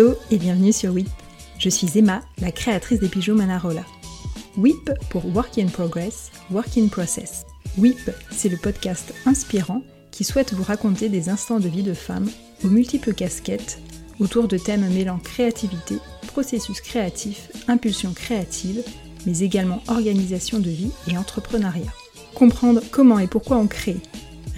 Hello et bienvenue sur WIP. Je suis Emma, la créatrice des bijoux Manarola. WIP pour Work in Progress, Work in Process. WIP, c'est le podcast inspirant qui souhaite vous raconter des instants de vie de femmes aux multiples casquettes autour de thèmes mêlant créativité, processus créatif, impulsion créative, mais également organisation de vie et entrepreneuriat. Comprendre comment et pourquoi on crée,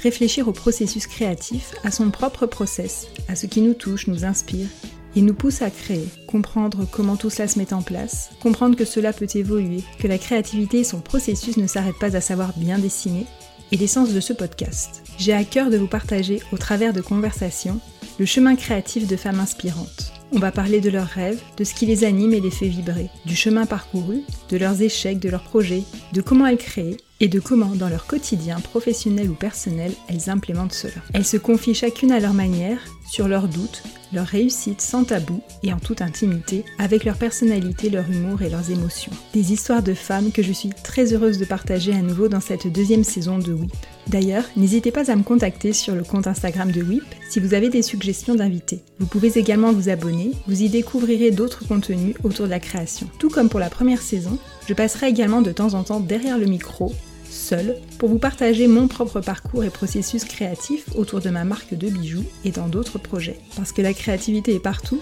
réfléchir au processus créatif, à son propre process, à ce qui nous touche, nous inspire et nous pousse à créer, comprendre comment tout cela se met en place, comprendre que cela peut évoluer, que la créativité et son processus ne s'arrêtent pas à savoir bien dessiner, et l'essence de ce podcast. J'ai à cœur de vous partager, au travers de conversations, le chemin créatif de femmes inspirantes. On va parler de leurs rêves, de ce qui les anime et les fait vibrer, du chemin parcouru, de leurs échecs, de leurs projets, de comment elles créent et de comment, dans leur quotidien professionnel ou personnel, elles implémentent cela. Elles se confient chacune à leur manière, sur leurs doutes, leurs réussites sans tabou et en toute intimité, avec leur personnalité, leur humour et leurs émotions. Des histoires de femmes que je suis très heureuse de partager à nouveau dans cette deuxième saison de WIP. D'ailleurs, n'hésitez pas à me contacter sur le compte Instagram de WIP si vous avez des suggestions d'invités. Vous pouvez également vous abonner, vous y découvrirez d'autres contenus autour de la création. Tout comme pour la première saison, je passerai également de temps en temps derrière le micro seule pour vous partager mon propre parcours et processus créatif autour de ma marque de bijoux et dans d'autres projets. Parce que la créativité est partout,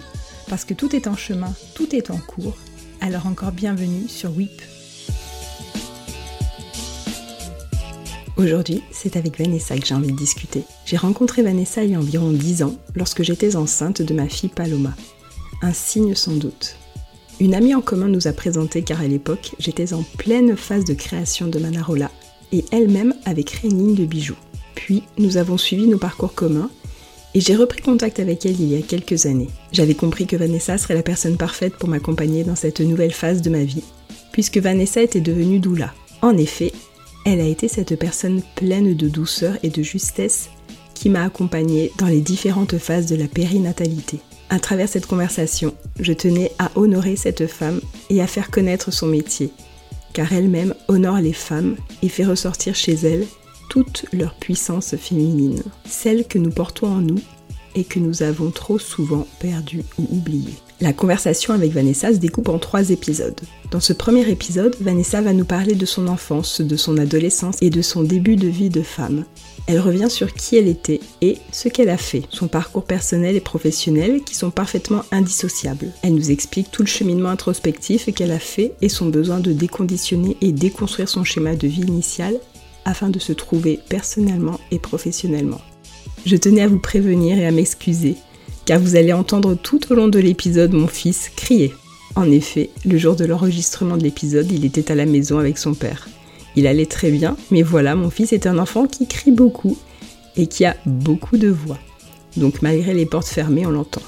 parce que tout est en chemin, tout est en cours, alors encore bienvenue sur WIP. Aujourd'hui, c'est avec Vanessa que j'ai envie de discuter. J'ai rencontré Vanessa il y a environ 10 ans, lorsque j'étais enceinte de ma fille Paloma. Un signe sans doute. Une amie en commun nous a présenté car à l'époque, j'étais en pleine phase de création de Manarola et elle-même une ligne de bijoux. Puis, nous avons suivi nos parcours communs et j'ai repris contact avec elle il y a quelques années. J'avais compris que Vanessa serait la personne parfaite pour m'accompagner dans cette nouvelle phase de ma vie, puisque Vanessa était devenue doula. En effet, elle a été cette personne pleine de douceur et de justesse qui m'a accompagnée dans les différentes phases de la périnatalité. À travers cette conversation, je tenais à honorer cette femme et à faire connaître son métier, car elle-même honore les femmes et fait ressortir chez elles toute leur puissance féminine, celle que nous portons en nous et que nous avons trop souvent perdue ou oubliée. La conversation avec Vanessa se découpe en trois épisodes. Dans ce premier épisode, Vanessa va nous parler de son enfance, de son adolescence et de son début de vie de femme. Elle revient sur qui elle était et ce qu'elle a fait, son parcours personnel et professionnel qui sont parfaitement indissociables. Elle nous explique tout le cheminement introspectif qu'elle a fait et son besoin de déconditionner et déconstruire son schéma de vie initial afin de se trouver personnellement et professionnellement. Je tenais à vous prévenir et à m'excuser, car vous allez entendre tout au long de l'épisode mon fils crier. En effet, le jour de l'enregistrement de l'épisode, il était à la maison avec son père. Il allait très bien, mais voilà, mon fils est un enfant qui crie beaucoup et qui a beaucoup de voix. Donc malgré les portes fermées, on l'entend.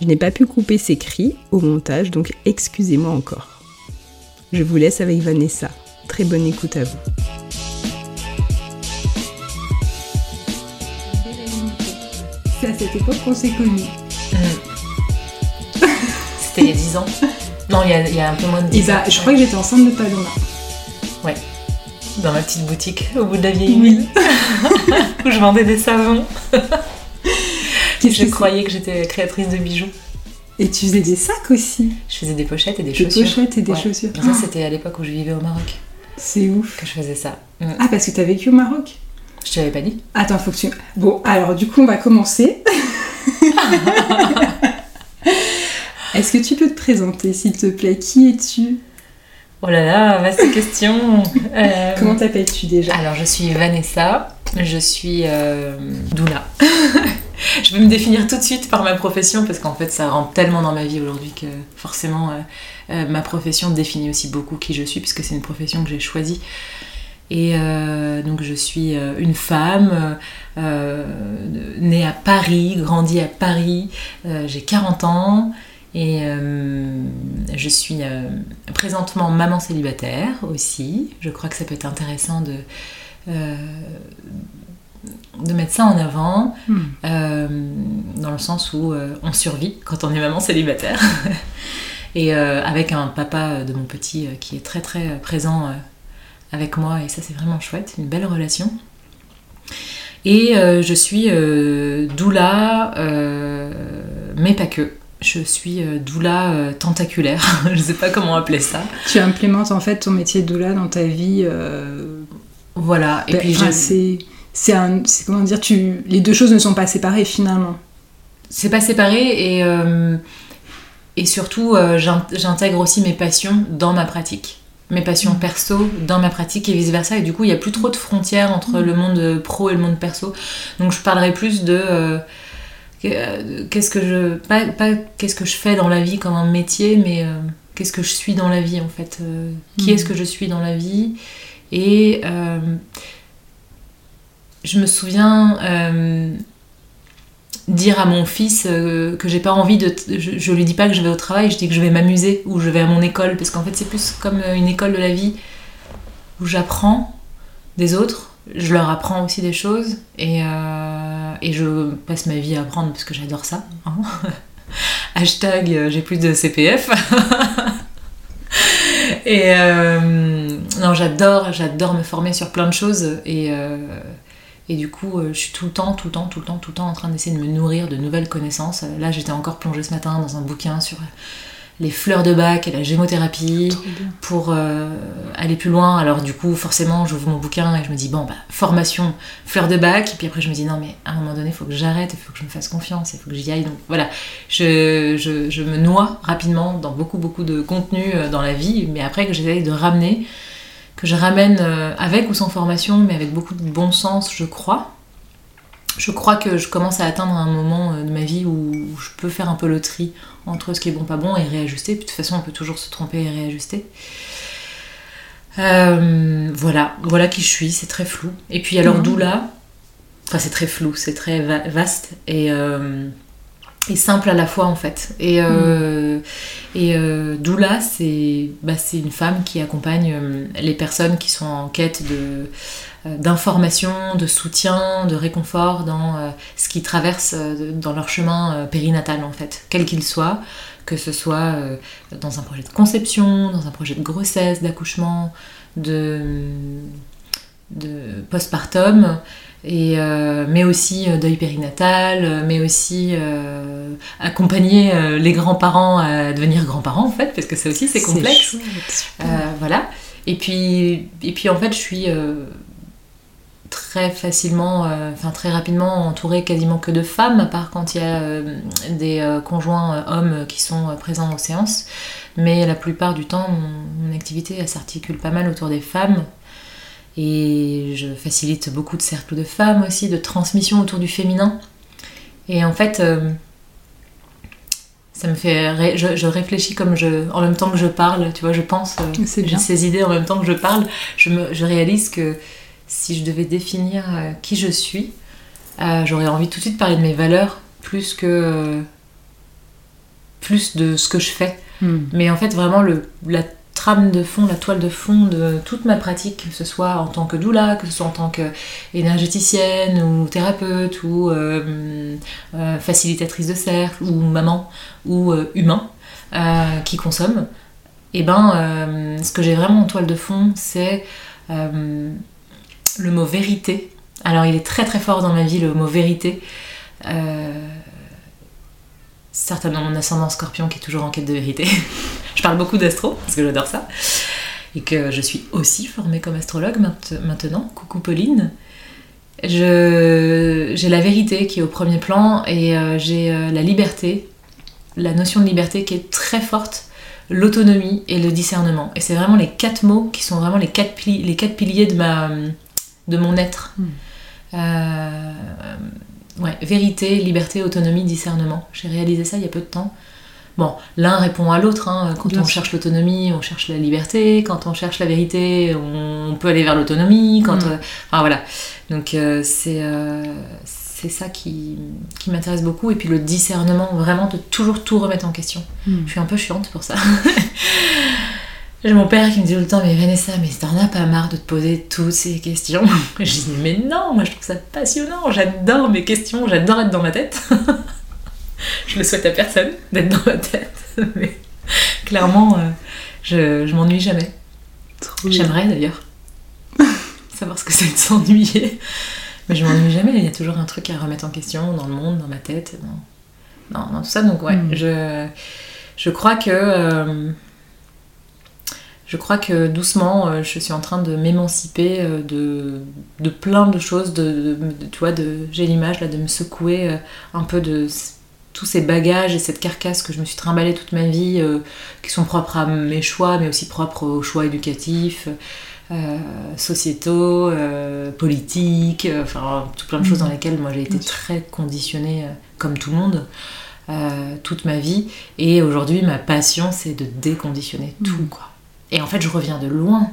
Je n'ai pas pu couper ses cris au montage, donc excusez-moi encore. Je vous laisse avec Vanessa. Très bonne écoute à vous. C'est à cette époque qu'on s'est connus. C'était il y a 10 ans. Non, il y a, il y a un peu moins de 10 Et bah, ans. je crois que j'étais enceinte de Paloma. Ouais. Dans ma petite boutique au bout de la vieille ville. où je vendais des savons. Je que croyais que j'étais créatrice de bijoux. Et tu faisais des sacs aussi. Je faisais des pochettes et des Des chaussures. pochettes et des Ouais. chaussures. Ça, c'était à l'époque où je vivais au Maroc C'est ouf. que je faisais ça. Mm. Ah, parce que t'as vécu au Maroc? Je te l'avais pas dit Attends, faut que tu. Bon, alors du coup, on va commencer. Est-ce que tu peux te présenter, s'il te plaît? Qui es-tu? Oh là là, vaste question. Euh, Comment t'appelles-tu déjà? Alors, je suis Vanessa, je suis euh, doula. je vais me définir tout de suite par ma profession parce qu'en fait, ça rentre tellement dans ma vie aujourd'hui que forcément, euh, ma profession définit aussi beaucoup qui je suis puisque c'est une profession que j'ai choisie. Et euh, donc, je suis euh, une femme euh, née à Paris, grandie à Paris, euh, j'ai 40 ans. Et je suis présentement maman célibataire aussi. Je crois que ça peut être intéressant de, de mettre ça en avant, Hmm. dans le sens où on survit quand on est maman célibataire. et avec un papa de mon petit qui est très très présent avec moi, et ça c'est vraiment chouette, une belle relation. Et euh, je suis euh, doula, euh, mais pas que. je suis doula tentaculaire, je sais pas comment appeler ça. Tu implémentes en fait ton métier de doula dans ta vie. Voilà, et ben, puis j'ai- c'est comment dire tu les deux choses ne sont pas séparées finalement. c'est pas séparé et, et surtout j'in- j'intègre aussi mes passions dans ma pratique. Mes passions Mm. perso dans ma pratique et vice versa. Et du coup, il n'y a plus trop de frontières entre le monde pro et le monde perso. Donc, je parlerai plus de euh, euh, qu'est-ce que je pas, pas qu'est-ce que je fais dans la vie comme un métier, mais euh, qu'est-ce que je suis dans la vie en fait. Euh, qui Mm. est-ce que je suis dans la vie? Et euh, je me souviens euh, dire à mon fils euh, que j'ai pas envie de. Je, je lui dis pas que je vais au travail, je dis que je vais m'amuser ou je vais à mon école parce qu'en fait c'est plus comme euh, une école de la vie où j'apprends des autres, je leur apprends aussi des choses et, euh, et je passe ma vie à apprendre parce que j'adore ça. hein. Hashtag euh, j'ai plus de CPF. et non, j'adore, j'adore me former sur plein de choses et, et du coup, euh, je suis tout le temps, tout le temps, tout le temps, tout le temps en train d'essayer de me nourrir de nouvelles connaissances. Euh, Là, j'étais encore plongée ce matin dans un bouquin sur les fleurs de bac et la gémothérapie pour euh, aller plus loin. Alors du coup, forcément, j'ouvre mon bouquin et je me dis, bon, bah, formation, fleur de bac. Et puis après, je me dis, non, mais à un moment donné, il faut que j'arrête, il faut que je me fasse confiance, il faut que j'y aille. Donc voilà, je, je, je me noie rapidement dans beaucoup, beaucoup de contenu euh, dans la vie, mais après que j'essaye de ramener, que je ramène euh, avec ou sans formation, mais avec beaucoup de bon sens, je crois. Je crois que je commence à atteindre un moment euh, de ma vie où je peux faire un peu le tri entre ce qui est bon, pas bon et réajuster. Puis de toute façon, on peut toujours se tromper et réajuster. Euh, voilà, voilà qui je suis, c'est très flou. Et puis alors Mhm. doula, enfin c'est très flou, c'est très va- vaste et, euh, et simple à la fois en fait. Et, euh, et euh, doula, c'est bah, une femme qui accompagne euh, les personnes qui sont en quête de d'information, de soutien, de réconfort dans ce qu'ils traversent dans leur chemin périnatal en fait, quel qu'il soit, que ce soit dans un projet de conception, dans un projet de grossesse, d'accouchement, de, de postpartum, et, euh, mais aussi euh, deuil périnatal, euh, mais aussi euh, accompagner les grands-parents à devenir grands-parents en fait, parce que ça aussi c'est complexe. chouette, voilà. Et puis, et puis en fait, je suis très facilement, euh, enfin très rapidement entourée quasiment que de femmes, à part quand il y a euh, des euh, conjoints hommes qui sont présents aux séances. Mais la plupart du temps, mon, mon activité s'articule pas mal autour des femmes. Et je facilite beaucoup de cercles de femmes aussi, de transmission autour du féminin. Et en fait, euh, ça me fait. ré- Je, je réfléchis comme je. En même temps que je parle, tu vois, je pense. euh, j'ai ces idées en même temps que je parle. Je, me, je réalise que si je devais définir euh, qui je suis, j'aurais envie tout de suite de parler de mes valeurs plus que. plus de ce que je fais. Hmm. Mais en fait, vraiment, le, la trame de fond, la toile de fond de toute ma pratique, que ce soit en tant que doula, que ce soit en tant qu'énergéticienne ou thérapeute ou euh, euh, facilitatrice de cercle ou maman ou euh, humain qui consomme, et ben, euh, ce que j'ai vraiment en toile de fond, c'est le mot vérité. Alors, il est très très fort dans ma vie, le mot vérité. Certainement mon ascendant scorpion qui est toujours en quête de vérité. je parle beaucoup d'astro parce que j'adore ça. Et que je suis aussi formée comme astrologue mainte- maintenant. Coucou Pauline. J'ai la vérité qui est au premier plan et euh, j'ai euh, la liberté, la notion de liberté qui est très forte, l'autonomie et le discernement. Et c'est vraiment les quatre mots qui sont vraiment les quatre, pili- les quatre piliers de, ma, de mon être. Mm. Euh, Ouais, vérité, liberté, autonomie, discernement. J'ai réalisé ça il y a peu de temps. Bon, l'un répond à l'autre. hein. Quand Bien on sûr. cherche l'autonomie, on cherche la liberté. Quand on cherche la vérité, on peut aller vers l'autonomie. Quand, Mm. euh, enfin voilà. Donc euh, c'est euh, c'est ça qui, qui m'intéresse beaucoup. Et puis le discernement, vraiment de toujours tout remettre en question. Hmm. Je suis un peu chiante pour ça. J'ai mon père qui me dit tout le temps, mais Vanessa, mais t'en as pas marre de te poser toutes ces questions? Je dis, mais non, moi je trouve ça passionnant, j'adore mes questions, j'adore être dans ma tête. je le souhaite à personne d'être dans ma tête, mais clairement, euh, je, je m'ennuie jamais. J'aimerais d'ailleurs savoir ce que c'est de s'ennuyer. Mais je m'ennuie jamais, il y a toujours un truc à remettre en question dans le monde, dans ma tête. dans- dans, tout ça. Donc ouais, Mm. je, je crois que euh, je crois que doucement, euh, je suis en train de m'émanciper euh, de, de plein de choses. De, tu vois, j'ai l'image là de me secouer euh, un peu de tous ces bagages et cette carcasse que je me suis trimballée toute ma vie, euh, qui sont propres à mes choix, mais aussi propres aux choix éducatifs, euh, sociétaux, euh, politiques, enfin tout plein de choses Mhm. dans lesquelles moi j'ai été très conditionnée, comme tout le monde, toute ma vie. Et aujourd'hui, ma passion, c'est de déconditionner tout, Mhm. quoi. Et en fait, je reviens de loin.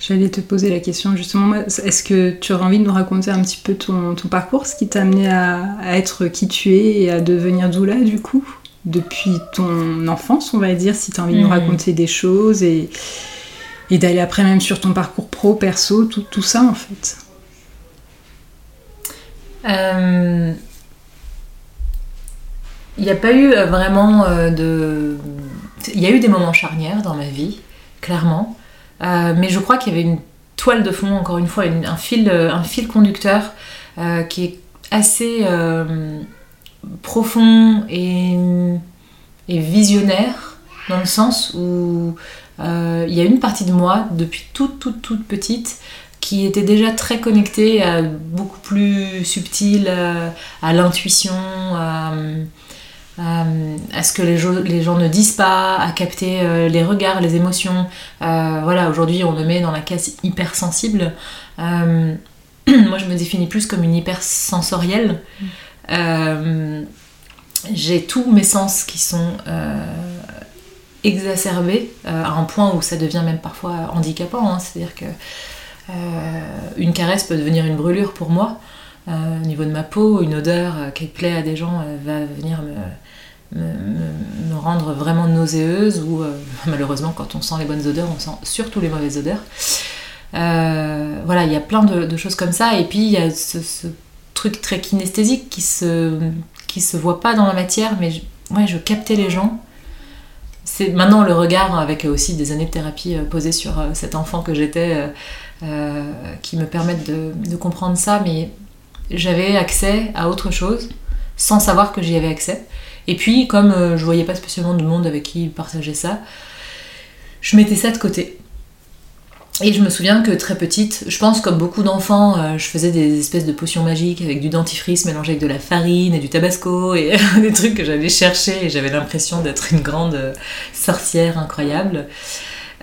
J'allais te poser la question justement, est-ce que tu aurais envie de nous raconter un petit peu ton, ton parcours, ce qui t'a amené à, à être qui tu es et à devenir doula du coup Depuis ton enfance, on va dire, si tu as envie de nous Mhm. raconter des choses et, et d'aller après même sur ton parcours pro, perso, tout, tout ça en fait? Euh, Il n'y a pas eu euh, vraiment euh, de... Il y a eu des moments charnières dans ma vie, clairement. Euh, mais je crois qu'il y avait une toile de fond, encore une fois, un, fil, euh, un fil conducteur euh, qui est assez profond et, visionnaire, dans le sens où il y a une partie de moi, depuis toute, toute, toute petite, qui était déjà très connectée à beaucoup plus subtil, à, à l'intuition, à, à- à ce que les, gens ne disent pas, à capter euh, les regards, les émotions. Euh, voilà, aujourd'hui on me met dans la case hypersensible. Euh, moi je me définis plus comme une hypersensorielle. Euh, J'ai tous mes sens qui sont euh, exacerbés euh, à un point où ça devient même parfois handicapant. hein. C'est-à-dire que euh, une caresse peut devenir une brûlure pour moi. Euh, au niveau de ma peau, une odeur euh, qui plaît à des gens euh, va venir me, me, rendre vraiment nauséeuse ou euh, malheureusement quand on sent les bonnes odeurs, on sent surtout les mauvaises odeurs. Euh, voilà, il y a plein de, choses comme ça et puis il y a ce, truc très kinesthésique qui se, qui se voit pas dans la matière mais je, ouais, je captais les gens. C'est maintenant le regard avec aussi des années de thérapie euh, posées sur cet enfant que j'étais qui me permettent de comprendre ça, mais j'avais accès à autre chose sans savoir que j'y avais accès. Et puis, comme euh, je voyais pas spécialement de monde avec qui partager ça, je mettais ça de côté. Et je me souviens que très petite, je pense comme beaucoup d'enfants, euh, je faisais des espèces de potions magiques avec du dentifrice mélangé avec de la farine et du tabasco et des trucs que j'allais chercher et j'avais l'impression d'être une grande euh, sorcière incroyable.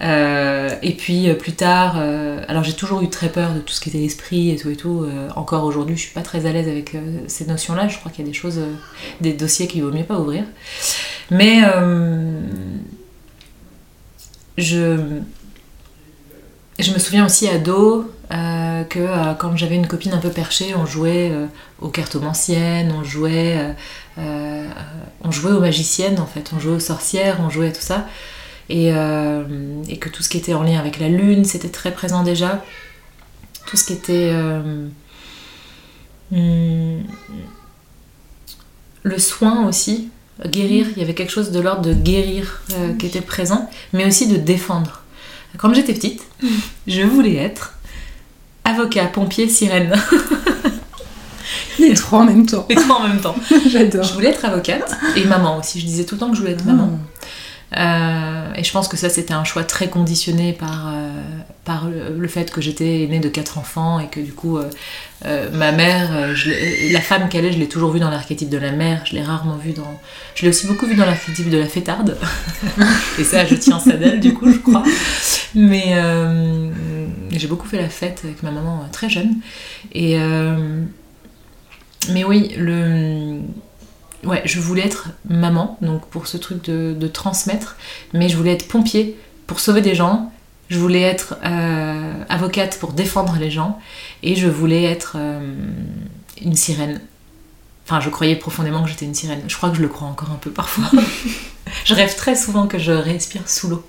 Euh, et puis euh, plus tard, euh, alors j'ai toujours eu très peur de tout ce qui était l'esprit et tout et tout. Encore aujourd'hui, je suis pas très à l'aise avec ces notions-là. Je crois qu'il y a des choses, des dossiers qu'il vaut mieux pas ouvrir. Mais je, je me souviens aussi ado euh, que quand j'avais une copine un peu perchée, on jouait aux cartomanciennes, on jouait, on jouait aux magiciennes en fait, on jouait aux sorcières, on jouait à tout ça. Et, euh, et que tout ce qui était en lien avec la lune, c'était très présent déjà. Tout ce qui était euh, hum, le soin aussi, guérir, il y avait quelque chose de l'ordre de guérir euh, qui était présent, mais aussi de défendre. Quand j'étais petite, je voulais être avocat, pompier, sirène, Les trois en même temps. les trois en même temps. J'adore. Je voulais être avocate et maman aussi. Je disais tout le temps que je voulais être maman. Euh, et je pense que ça, c'était un choix très conditionné par, euh, par le, fait que j'étais née de quatre enfants et que du coup, euh, ma mère, je la femme qu'elle est, je l'ai toujours vue dans l'archétype de la mère. Je l'ai rarement vue dans. Je l'ai aussi beaucoup vue dans l'archétype de la fêtarde. et ça, je tiens ça d'elle, du coup, je crois. Mais j'ai beaucoup fait la fête avec ma maman très jeune. Et. mais oui, le. Ouais, je voulais être maman, donc pour ce truc de, de transmettre, mais je voulais être pompier pour sauver des gens, je voulais être euh, avocate pour défendre les gens, et je voulais être euh, une sirène. Enfin, je croyais profondément que j'étais une sirène. Je crois que je le crois encore un peu parfois. je rêve très souvent que je respire sous l'eau.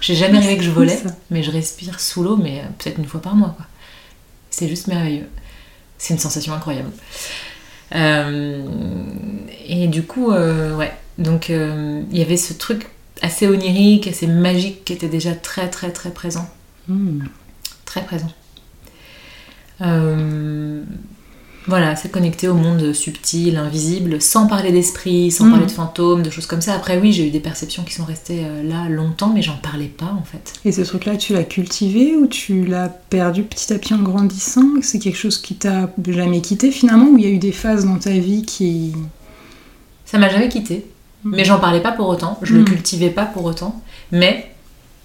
J'ai jamais rêvé que je volais, mais je respire sous l'eau, mais euh, peut-être une fois par mois. C'est juste merveilleux. C'est une sensation incroyable. Euh, et du coup, euh, ouais. Donc, euh, il y avait ce truc assez onirique, assez magique qui était déjà très, très, très présent. Hmm. Très présent. Euh, Voilà, c'est connecté au monde subtil, invisible, sans parler d'esprit, sans parler de fantômes, de choses comme ça. Après, oui, j'ai eu des perceptions qui sont restées euh, là longtemps, mais j'en parlais pas en fait. Et ce truc-là, tu l'as cultivé ou tu l'as perdu petit à petit en grandissant? C'est quelque chose qui t'a jamais quitté finalement Ou il y a eu des phases dans ta vie qui... Ça m'a jamais quitté, Mhm. mais j'en parlais pas pour autant, je le Mhm. cultivais pas pour autant. Mais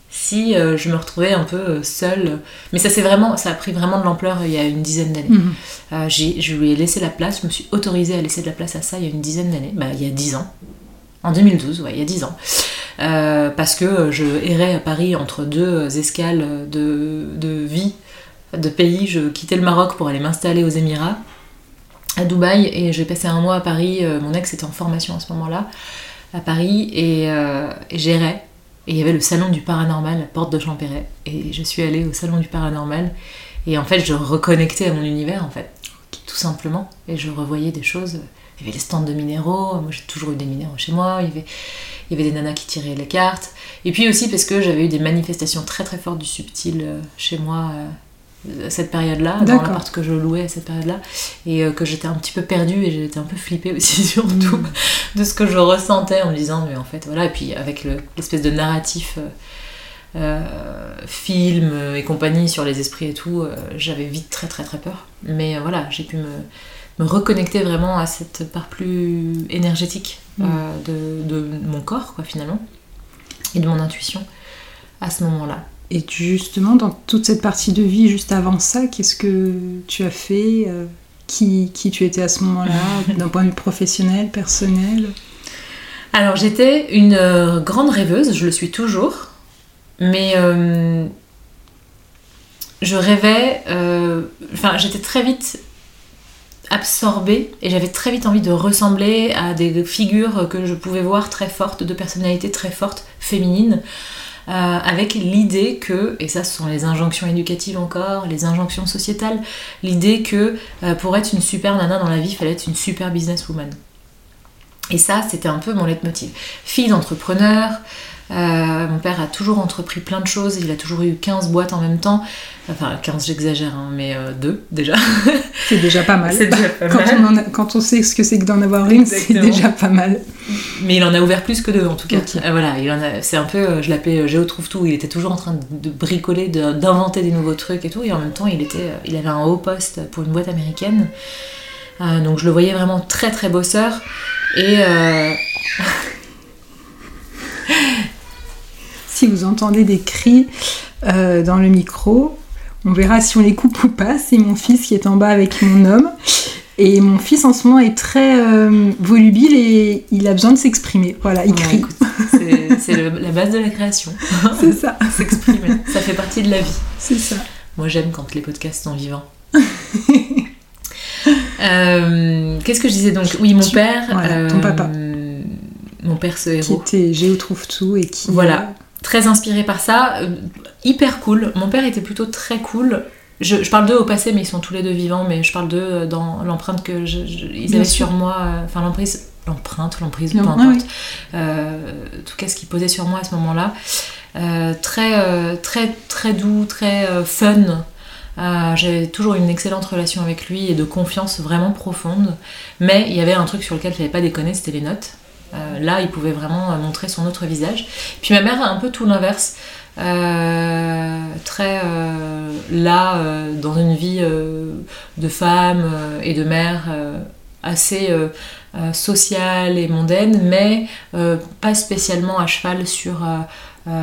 si euh, je me retrouvais un peu euh, seule, mais ça c'est vraiment, ça a pris vraiment de l'ampleur euh, il y a une dizaine d'années. Mhm. Euh, je lui ai laissé la place, je me suis autorisée à laisser de la place à ça il y a une dizaine d'années, bah, il y a 10 ans. En 2012, ouais, il y a 10 ans. Euh, parce que je errais à Paris entre deux escales de, de vie, de pays. Je quittais le Maroc pour aller m'installer aux Émirats, à Dubaï, et j'ai passé un mois à Paris. Mon ex était en formation à ce moment-là, à Paris, et, et j'errais. Et il y avait le salon du paranormal, la porte de Champéret. Et je suis allée au salon du paranormal. Et en fait, je reconnectais à mon univers, en fait. Tout simplement. Et je revoyais des choses. Il y avait les stands de minéraux. Moi, j'ai toujours eu des minéraux chez moi. Il y avait, il y avait des nanas qui tiraient les cartes. Et puis aussi parce que j'avais eu des manifestations très très fortes du subtil euh, chez moi euh, cette période-là, dans l'appart que je louais à cette période-là. Et euh, que j'étais un petit peu perdue et j'étais un peu flippée aussi, surtout Mhm. de ce que je ressentais en me disant, mais en fait, voilà. Et puis avec le- l'espèce de narratif. euh, euh, film et compagnie sur les esprits et tout, euh, j'avais vite très très très peur. Mais voilà, j'ai pu me, me reconnecter vraiment à cette part plus énergétique Mm. de, de mon corps, quoi, finalement, et de mon intuition à ce moment-là. Et justement, dans toute cette partie de vie juste avant ça, qu'est-ce que tu as fait euh, qui, qui tu étais à ce moment-là, d'un point de vue professionnel, personnel? Alors j'étais une euh, grande rêveuse, je le suis toujours, mais euh, je rêvais, enfin j'étais très vite absorbée et j'avais très vite envie de ressembler à des figures que je pouvais voir très fortes, de personnalités très fortes, féminines, euh, avec l'idée que, et ça ce sont les injonctions éducatives encore, les injonctions sociétales, l'idée que euh, pour être une super nana dans la vie, il fallait être une super businesswoman. Et ça, c'était un peu mon leitmotiv. Fille d'entrepreneur, euh, mon père a toujours entrepris plein de choses, il a toujours eu 15 boîtes en même temps. Enfin, 15, j'exagère, hein, mais euh, deux déjà. C'est déjà pas mal. C'est déjà pas quand, mal. On en a- quand on sait ce que c'est que d'en avoir une, c'est déjà pas mal. Mais il en a ouvert plus que deux en tout cas. Euh, voilà, il en a. C'est un peu, euh, je l'appelais Géo trouve tout. Il était toujours en train de, de bricoler, de- d'inventer des nouveaux trucs et tout. Et en même temps, il était, il avait un haut poste pour une boîte américaine. Donc je le voyais vraiment très très bosseur. Et Si vous entendez des cris euh, dans le micro, on verra si on les coupe ou pas. C'est mon fils qui est en bas avec mon homme. Et mon fils en ce moment est très euh, volubile et il a besoin de s'exprimer. Voilà, il ouais, crie. c'est la base de la création. C'est ça, S'exprimer, ça fait partie de la vie. c'est ça. Moi j'aime quand les podcasts sont vivants. Euh, Qu'est-ce que je disais donc? Oui, mon Tu- père. voilà, ton papa. Mon père, ce Qui héros. était Géo trouve tout et qui. Voilà. Très inspiré par ça. euh, hyper cool. Mon père était plutôt très cool. Je, je parle d'eux au passé, mais ils sont tous les deux vivants, mais je parle d'eux euh, dans l'empreinte que je- je- ils Bien avaient sur moi. euh, Enfin, l'emprise. L'empreinte, l'emprise, peu importe. ah oui. Euh, en tout cas, ce qu'ils posaient sur moi à ce moment-là. Euh, très, euh, très, très doux, très fun. Euh, J'avais toujours une excellente relation avec lui et de confiance vraiment profonde. Mais il y avait un truc sur lequel il fallait pas déconner, c'était les notes. Euh, là, il pouvait vraiment euh, montrer son autre visage. Puis ma mère a un peu tout l'inverse. Euh, très là, dans une vie de femme et de mère assez sociale et mondaine, mais pas spécialement à cheval sur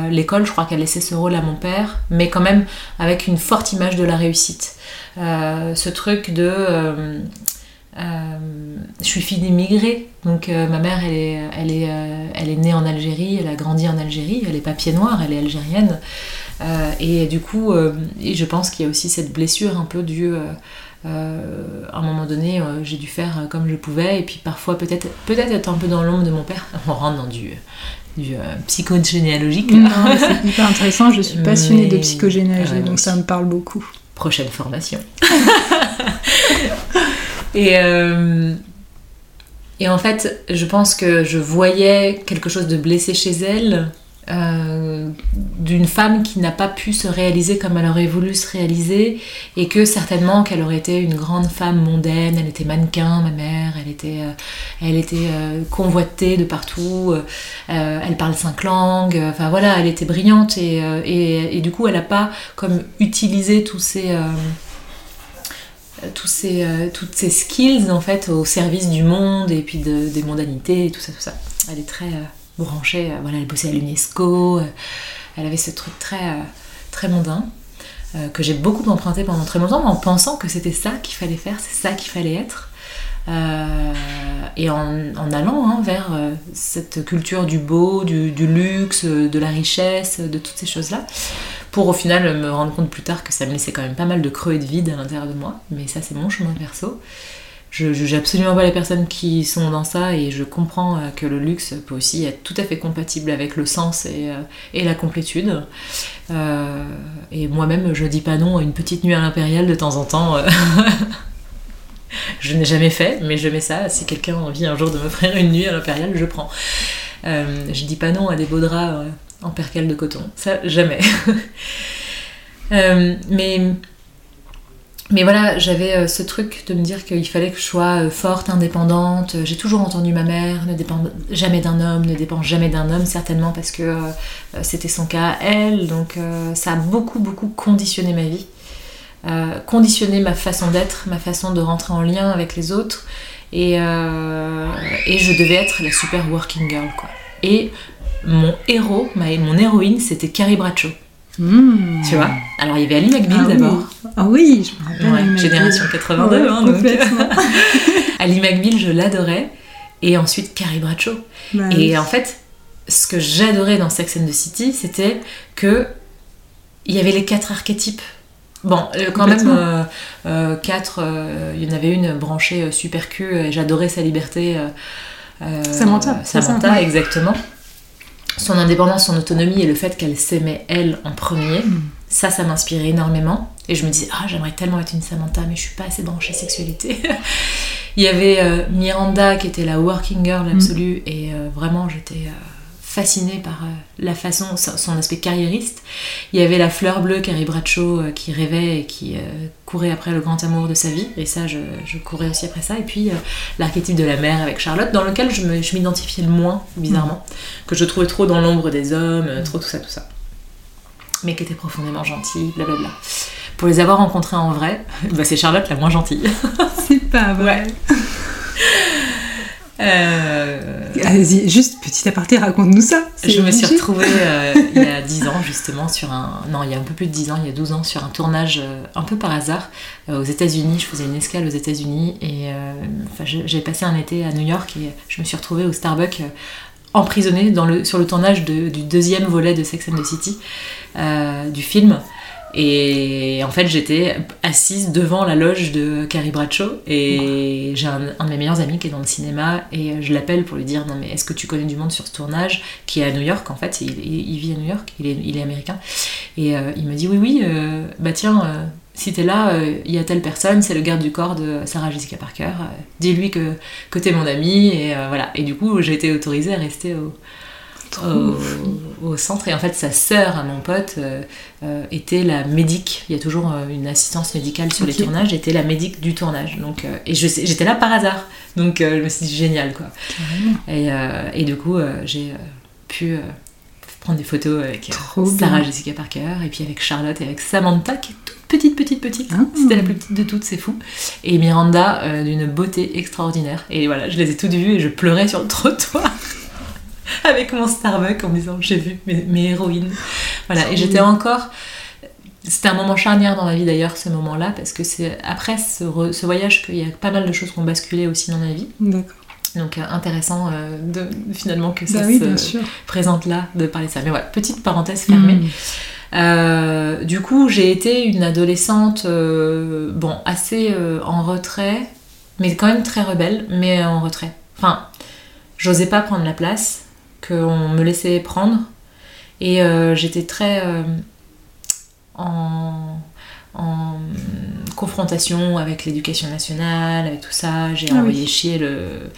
l'école. Je crois qu'elle laissait ce rôle à mon père, mais quand même avec une forte image de la réussite. Ce truc de. Euh, je suis fille d'immigrés, donc euh, ma mère elle est, elle, est, euh, elle est née en Algérie, elle a grandi en Algérie, elle est pas pied noir, elle est algérienne. Et du coup, et je pense qu'il y a aussi cette blessure un peu du. à un moment donné, j'ai dû faire comme je pouvais, et puis parfois peut-être peut-être être un peu dans l'ombre de mon père. On rentre dans du, du psychogénéalogique. c'est hyper intéressant. Je suis passionnée de psychogénéalogie, donc ça me parle beaucoup. prochaine formation. et, euh, et en fait, je pense que je voyais quelque chose de blessé chez elle euh, d'une femme qui n'a pas pu se réaliser comme elle aurait voulu se réaliser et que certainement qu'elle aurait été une grande femme mondaine, elle était mannequin, ma mère, elle était, euh, elle était convoitée de partout, elle parle cinq langues, enfin voilà, elle était brillante et, et, et du coup elle n'a pas comme utilisé tous ces... tous ces, toutes ces skills en fait au service du monde et puis de, des mondanités et tout ça, tout ça. Elle est très branchée, euh, voilà, elle bossait à l'UNESCO, euh, elle avait ce truc très, euh, très mondain que j'ai beaucoup emprunté pendant très longtemps en pensant que c'était ça qu'il fallait faire, c'est ça qu'il fallait être. et en, allant hein, vers cette culture du beau, du, luxe, de la richesse, de toutes ces choses-là, pour au final me rendre compte plus tard que ça me laissait quand même pas mal de creux et de vide à l'intérieur de moi, mais ça c'est mon chemin perso. Je juge absolument pas les personnes qui sont dans ça et je comprends euh, que le luxe peut aussi être tout à fait compatible avec le sens et, euh, la complétude. Euh, et moi-même, je dis pas non à une petite nuit à l'impérial de temps en temps. je n'ai jamais fait, mais je mets ça. Si quelqu'un a envie un jour de m'offrir une nuit à l'impérial, je prends. je dis pas non à des beaux draps en percale de coton. Ça, jamais. mais mais voilà, j'avais euh, ce truc de me dire qu'il fallait que je sois euh, forte, indépendante. J'ai toujours entendu ma mère, ne dépend jamais d'un homme, ne dépend jamais d'un homme, certainement parce que euh, c'était son cas à elle. Donc ça a beaucoup, beaucoup conditionné ma vie. conditionné ma façon d'être, ma façon de rentrer en lien avec les autres. Et, et je devais être la super working girl, quoi. Mon héros, ma, mon héroïne, c'était Carrie Bradshaw. Hmm. Tu vois? Alors il y avait Ali McBeal ah d'abord. Ah oui, je me rappelle. génération 82, hein, donc. Ali McBeal, je l'adorais. Et ensuite Carrie Bradshaw. Bah et en fait, ce que j'adorais dans Sex and the City, c'était que il y avait les quatre archétypes. Bon, euh, quand même, euh, euh, quatre, il y en avait une branchée super cul, et j'adorais sa liberté. Samantha. Samantha, exactement son indépendance, son autonomie et le fait qu'elle s'aimait elle en premier, mm. ça, ça m'inspirait énormément. Et je me disais, ah, j'aimerais tellement être une Samantha, mais je suis pas assez branchée sexualité. Il y avait euh, Miranda qui était la working girl absolue, mm. et euh, vraiment, j'étais. Euh, fascinée par euh, la façon, son aspect carriériste. Il y avait la fleur bleue, Carrie Bradshaw, euh, qui rêvait et qui euh, courait après le grand amour de sa vie. Et ça, je, courais aussi après ça. Et puis l'archétype de la mère avec Charlotte, dans lequel je m'identifiais le moins, bizarrement, mm. que je trouvais trop dans l'ombre des hommes, trop tout ça, tout ça. Mais qui était profondément gentil, blablabla. Pour les avoir rencontrés en vrai, bah, c'est Charlotte la moins gentille. c'est pas vrai. Euh... Allez-y, juste petit aparté, raconte-nous ça. Je me suis retrouvée euh, il y a 10 ans, justement, sur un. Non, il y a un peu plus de 10 ans, il y a 12 ans, sur un tournage euh, un peu par hasard euh, aux États-Unis. Je faisais une escale aux États-Unis et j'ai passé un été à New York et je me suis retrouvée au Starbucks emprisonnée dans le, sur le tournage du deuxième volet de Sex and the City, du film. Et en fait, j'étais assise devant la loge de Carrie Bradshaw et j'ai un, de mes meilleurs amis qui est dans le cinéma et je l'appelle pour lui dire non mais est-ce que tu connais du monde sur ce tournage qui est à New York en fait, il, vit à New York, il est, il est américain. Et euh, il me dit oui oui euh, bah tiens euh, si t'es là, il y a telle personne, c'est le garde du corps de Sarah Jessica Parker, dis-lui que, que t'es mon ami et voilà. Et du coup j'ai été autorisée à rester au, au, centre. Et en fait, sa sœur à mon pote euh, euh, était la médic. Il y a toujours euh, une assistance médicale sur les tournages. Était la médic du tournage. Donc, et j'étais là par hasard. Donc, je me suis dit génial quoi. Et, et, du coup, j'ai pu prendre des photos avec Sarah Jessica Parker et puis avec Charlotte et avec Samantha qui est toute petite petite petite ah. c'était la plus petite de toutes c'est fou et Miranda d'une beauté extraordinaire et voilà je les ai toutes vues et je pleurais sur le trottoir avec mon Starbucks en me disant j'ai vu mes, héroïnes. Voilà, et j'étais encore. C'était un moment charnière dans ma vie d'ailleurs, ce moment-là, parce que c'est après ce, ce voyage qu'il y a pas mal de choses qui ont basculé aussi dans ma vie. D'accord. Donc euh, intéressant euh, de, finalement que ça bah se présente là, de parler de ça. Mais voilà, petite parenthèse fermée. Hmm. Euh, du coup, j'ai été une adolescente, bon, assez en retrait, mais quand même très rebelle, mais en retrait. Enfin, j'osais pas prendre la place qu'on me laissait prendre. Et euh, j'étais très euh, en, confrontation avec l'éducation nationale, avec tout ça. J'ai ah envoyé chier le,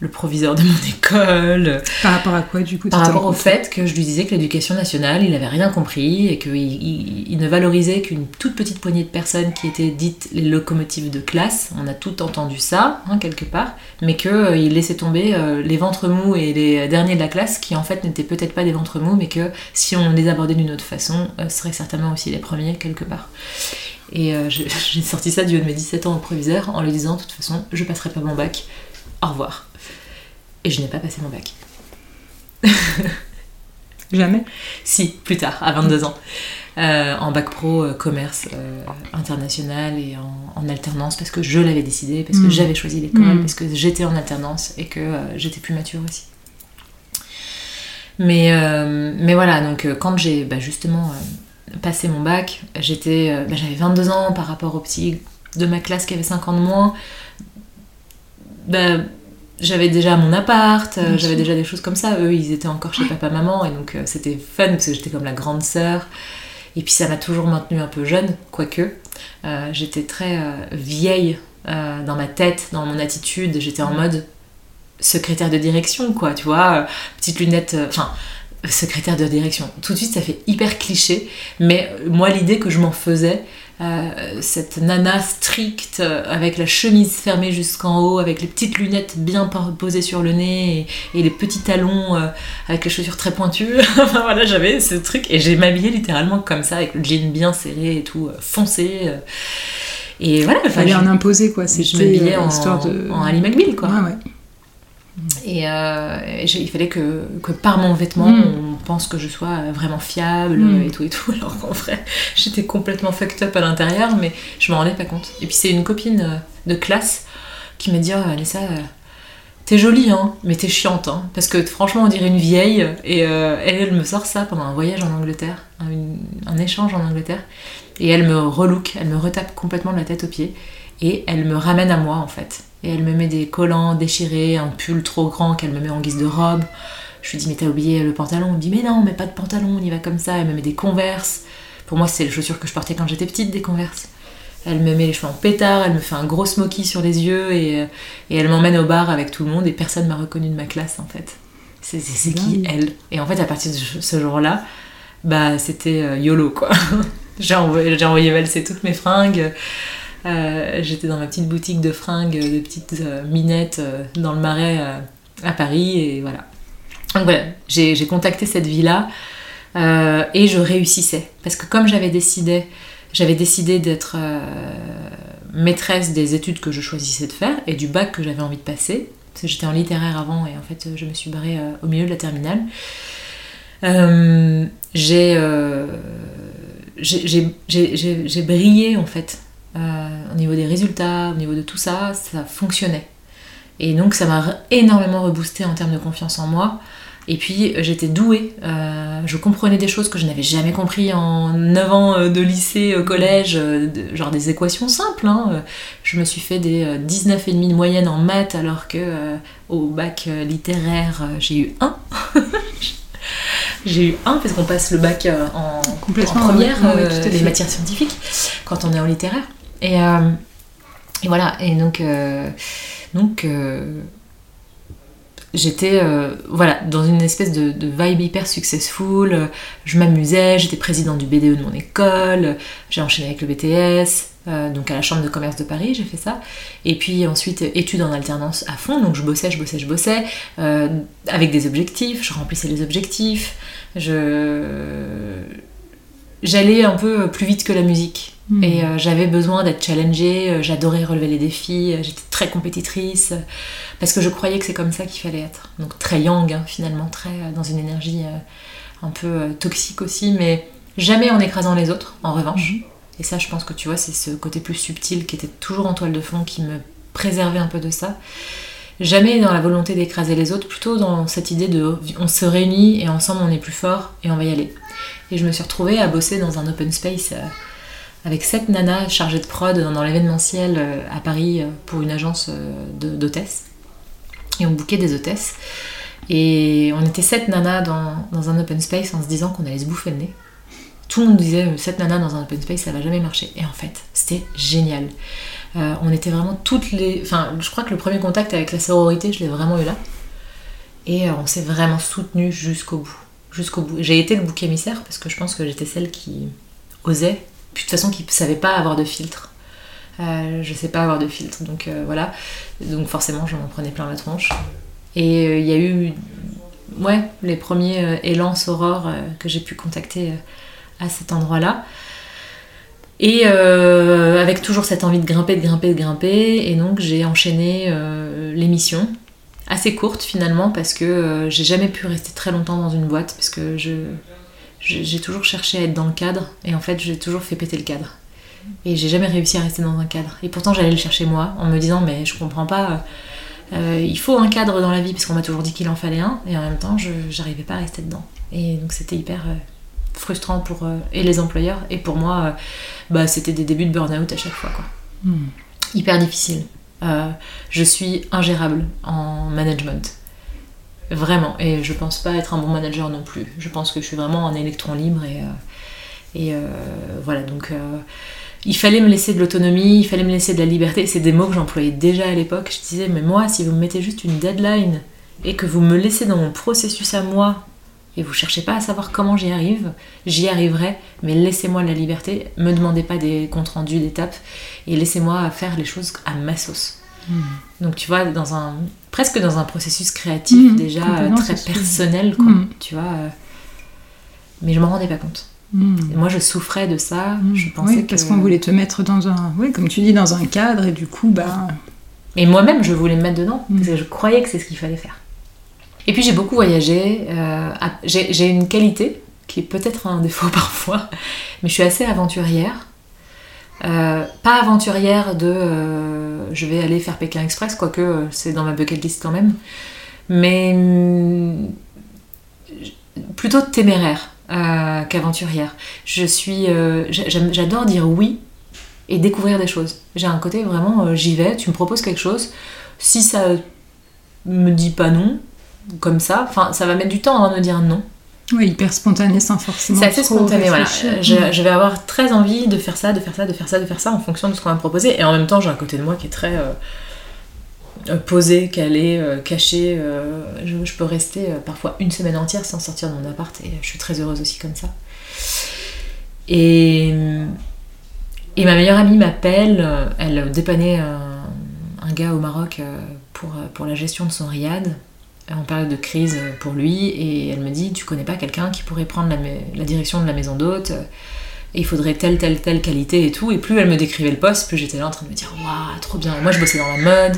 le proviseur de mon école. Par rapport à quoi du coup Par rapport au fait que je lui disais que l'éducation nationale, il avait rien compris et qu'il il, ne valorisait qu'une toute petite poignée de personnes qui étaient dites les locomotives de classe. On a tout entendu ça, hein, quelque part, mais qu'il euh, laissait tomber euh, les ventres mous et les derniers de la classe qui en fait n'étaient peut-être pas des ventres mous, mais que si on les abordait d'une autre façon, euh, seraient certainement aussi les premiers quelque part. Et j'ai sorti ça du haut de mes 17 ans au proviseur en lui disant de toute façon, je passerai pas mon bac, au revoir. Et je n'ai pas passé mon bac. Jamais Si, plus tard, à 22 ans. Euh, en bac pro euh, commerce euh, international et en, alternance parce que je l'avais décidé, parce que hmm. j'avais choisi l'école, hmm. parce que j'étais en alternance et que j'étais plus mature aussi. Mais, mais voilà, donc quand j'ai bah, justement passé mon bac, j'étais, bah, j'avais 22 ans par rapport aux petits de ma classe qui avait 5 ans de moins. Bah, j'avais déjà mon appart, euh, j'avais déjà des choses comme ça. Eux, ils étaient encore chez papa-maman et donc euh, c'était fun parce que j'étais comme la grande sœur. Et puis ça m'a toujours maintenue un peu jeune, quoique. Euh, j'étais très vieille dans ma tête, dans mon attitude. J'étais en mode secrétaire de direction, quoi, tu vois. petite lunette, enfin, secrétaire de direction. Tout de suite, ça fait hyper cliché, mais moi, l'idée que je m'en faisais, cette nana stricte euh, avec la chemise fermée jusqu'en haut, avec les petites lunettes bien posées sur le nez et, les petits talons euh, avec les chaussures très pointues. voilà, j'avais ce truc et j'ai m'habillé littéralement comme ça avec le jean bien serré et tout foncé. et voilà, il fallait en imposer quoi. Je m'habillais en, histoire de... en Ali McBeal quoi. ouais. Et, euh, il fallait que, que, par mon vêtement, mm. on pense que je sois vraiment fiable mm. et tout et tout. Alors qu'en vrai, j'étais complètement fucked up à l'intérieur, mais je m'en rendais pas compte. Et puis c'est une copine euh, de classe qui m'a dit Oh, Alessa, euh, t'es jolie, hein, mais t'es chiante. Hein, parce que franchement, on dirait une vieille. Et elle, me sort ça pendant un voyage en Angleterre, un, un échange en Angleterre. Et elle me relook, elle me retape complètement de la tête aux pieds. Et elle me ramène à moi en fait. Et elle me met des collants déchirés, un pull trop grand qu'elle me met en guise de robe. Je lui dis mais t'as oublié le pantalon? Elle me dit mais non, mais pas de pantalon, on y va comme ça. Elle me met des converses. Pour moi c'est les chaussures que je portais quand j'étais petite, des converses. Elle me met les cheveux en pétard, elle me fait un gros smoky sur les yeux et, et elle m'emmène au bar avec tout le monde et personne m'a reconnu de ma classe en fait. C'est qui elle? Et en fait à partir de ce jour-là, bah c'était euh, YOLO quoi. j'ai envoyé, envoyé valser toutes mes fringues. Euh, j'étais dans ma petite boutique de fringues, de petites euh, minettes euh, dans le marais à Paris et voilà. Donc voilà, j'ai contacté cette vie-là et je réussissais. Parce que comme j'avais décidé, j'avais décidé d'être maîtresse des études que je choisissais de faire et du bac que j'avais envie de passer, parce que j'étais en littéraire avant et en fait je me suis barrée au milieu de la terminale. j'ai brillé en fait euh, au niveau des résultats, au niveau de tout ça, ça fonctionnait. Et donc ça m'a énormément reboosté en termes de confiance en moi. Et puis j'étais douée, euh, je comprenais des choses que je n'avais jamais compris en 9 ans euh, de lycée, au collège, genre des équations simples. Hein. Je me suis fait des 19,5 de moyenne en maths alors que au bac littéraire j'ai eu 1. j'ai eu 1 parce qu'on passe le bac en, en première des matières scientifiques quand on est en littéraire. Euh, et, voilà, et donc, euh, donc euh, j'étais voilà, dans une espèce de, vibe hyper successful, je m'amusais, j'étais présidente du BDE de mon école, j'ai enchaîné avec le BTS, donc à la Chambre de commerce de Paris, j'ai fait ça. Et puis ensuite, études en alternance à fond, donc je bossais, je bossais, je bossais, avec des objectifs, je remplissais les objectifs, je... j'allais un peu plus vite que la musique. Hmm. Et euh, j'avais besoin d'être challengée, euh, j'adorais relever les défis, euh, j'étais très compétitrice, parce que je croyais que c'est comme ça qu'il fallait être. Donc très yang, hein, finalement, très dans une énergie un peu toxique aussi, mais jamais en écrasant les autres, en revanche. Hmm. Et ça, je pense que tu vois, c'est ce côté plus subtil qui était toujours en toile de fond qui me préservait un peu de ça. Jamais dans la volonté d'écraser les autres, plutôt dans cette idée de on se réunit et ensemble on est plus fort et on va y aller. Et je me suis retrouvée à bosser dans un open space avec sept nanas chargées de prod dans l'événementiel euh, à Paris euh, pour une agence euh, d'hôtesses. Et on bouquait des hôtesses. Et on était sept nanas dans, un open space en se disant qu'on allait se bouffer le nez. Tout le monde disait sept nanas dans un open space, ça va jamais marcher. Et en fait, c'était génial. on était vraiment toutes les. Enfin, je crois que le premier contact avec la sororité, je l'ai vraiment eu là. Et on s'est vraiment soutenus jusqu'au bout. Jusqu'au bout. J'ai été le bouc émissaire parce que je pense que j'étais celle qui osait, de toute façon qui savait pas avoir de filtre. Euh, je sais pas avoir de filtre, donc voilà. Donc forcément, j'en prenais plein la tronche. Et il y a eu ouais, les premiers euh, élans aurores euh, que j'ai pu contacter euh, à cet endroit-là. Et avec toujours cette envie de grimper, de grimper, de grimper. Et donc j'ai enchaîné l'émission, assez courte finalement, parce que j'ai jamais pu rester très longtemps dans une boîte, parce que j'ai toujours cherché à être dans le cadre, et en fait j'ai toujours fait péter le cadre. Et j'ai jamais réussi à rester dans un cadre. Et pourtant j'allais le chercher moi, en me disant mais je comprends pas euh, il faut un cadre dans la vie, parce qu'on m'a toujours dit qu'il en fallait un, et en même temps, je n'arrivais pas à rester dedans. Et donc c'était hyper euh, frustrant pour euh, et les employeurs, et pour moi, bah, c'était des débuts de burn-out à chaque fois. Quoi. Hmm. Hyper difficile. je suis ingérable en management. Vraiment. Et je pense pas être un bon manager non plus. Je pense que je suis vraiment un électron libre, et, et voilà, donc il fallait me laisser de l'autonomie, il fallait me laisser de la liberté. C'est des mots que j'employais déjà à l'époque. Je disais, mais moi, si vous me mettez juste une deadline et que vous me laissez dans mon processus à moi et vous cherchez pas à savoir comment j'y arrive, j'y arriverai, mais laissez-moi la liberté, me demandez pas des comptes rendus d'étapes et laissez-moi faire les choses à ma sauce. Hmm. Donc tu vois, dans un presque dans un processus créatif hmm, déjà très personnel, quoi, hmm. tu vois. Euh, mais je m'en rendais pas compte. Moi, je souffrais de ça. Je pensais oui, parce qu'on voulait te mettre dans un, oui, comme tu dis, dans un cadre, et du coup, bah. Et moi-même, je voulais me mettre dedans parce que je croyais que c'est ce qu'il fallait faire. Et puis j'ai beaucoup voyagé. Euh, j'ai une qualité qui est peut-être un défaut parfois, mais je suis assez aventurière. Euh, pas aventurière de euh, je vais aller faire Pékin Express, quoique c'est dans ma bucket list quand même, mais plutôt téméraire. Euh, qu'aventurière. Je suis, euh, j'adore dire oui et découvrir des choses. J'ai un côté vraiment, euh, j'y vais, tu me proposes quelque chose. Si ça me dit pas non, comme ça, enfin, ça va mettre du temps à me dire non. Oui, hyper spontané sans forcément. C'est assez spontané, voilà. Je, je, vais avoir très envie de faire ça, de faire ça, de faire ça, de faire ça en fonction de ce qu'on va me proposer. Et en même temps, j'ai un côté de moi qui est très euh, euh, cachée. Euh, je, peux rester parfois une semaine entière sans sortir de mon appart et je suis très heureuse aussi comme ça. Et, et ma meilleure amie m'appelle, elle dépannait un, un, gars au Maroc pour, pour la gestion de son riad en période de crise pour lui et elle me dit tu connais pas quelqu'un qui pourrait prendre la, direction de la maison d'hôte et il faudrait telle, telle, telle qualité et tout. Et plus elle me décrivait le poste, plus j'étais là en train de me dire Waouh, trop bien. moi, je bossais dans la mode,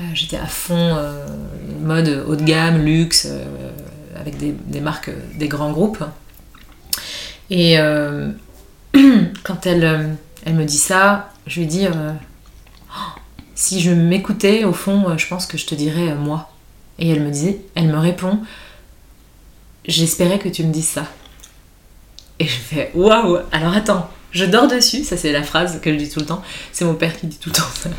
euh, j'étais à fond euh, mode haut de gamme, luxe, euh, avec des, marques, des grands groupes. Et quand elle, elle me dit ça, je lui dis oh, si je m'écoutais, au fond, je pense que je te dirais moi. Et elle me dit, elle me répond j'espérais que tu me dises ça. Et je fais waouh Alors attends, je dors dessus, ça c'est la phrase que je dis tout le temps, c'est mon père qui dit tout le temps ça.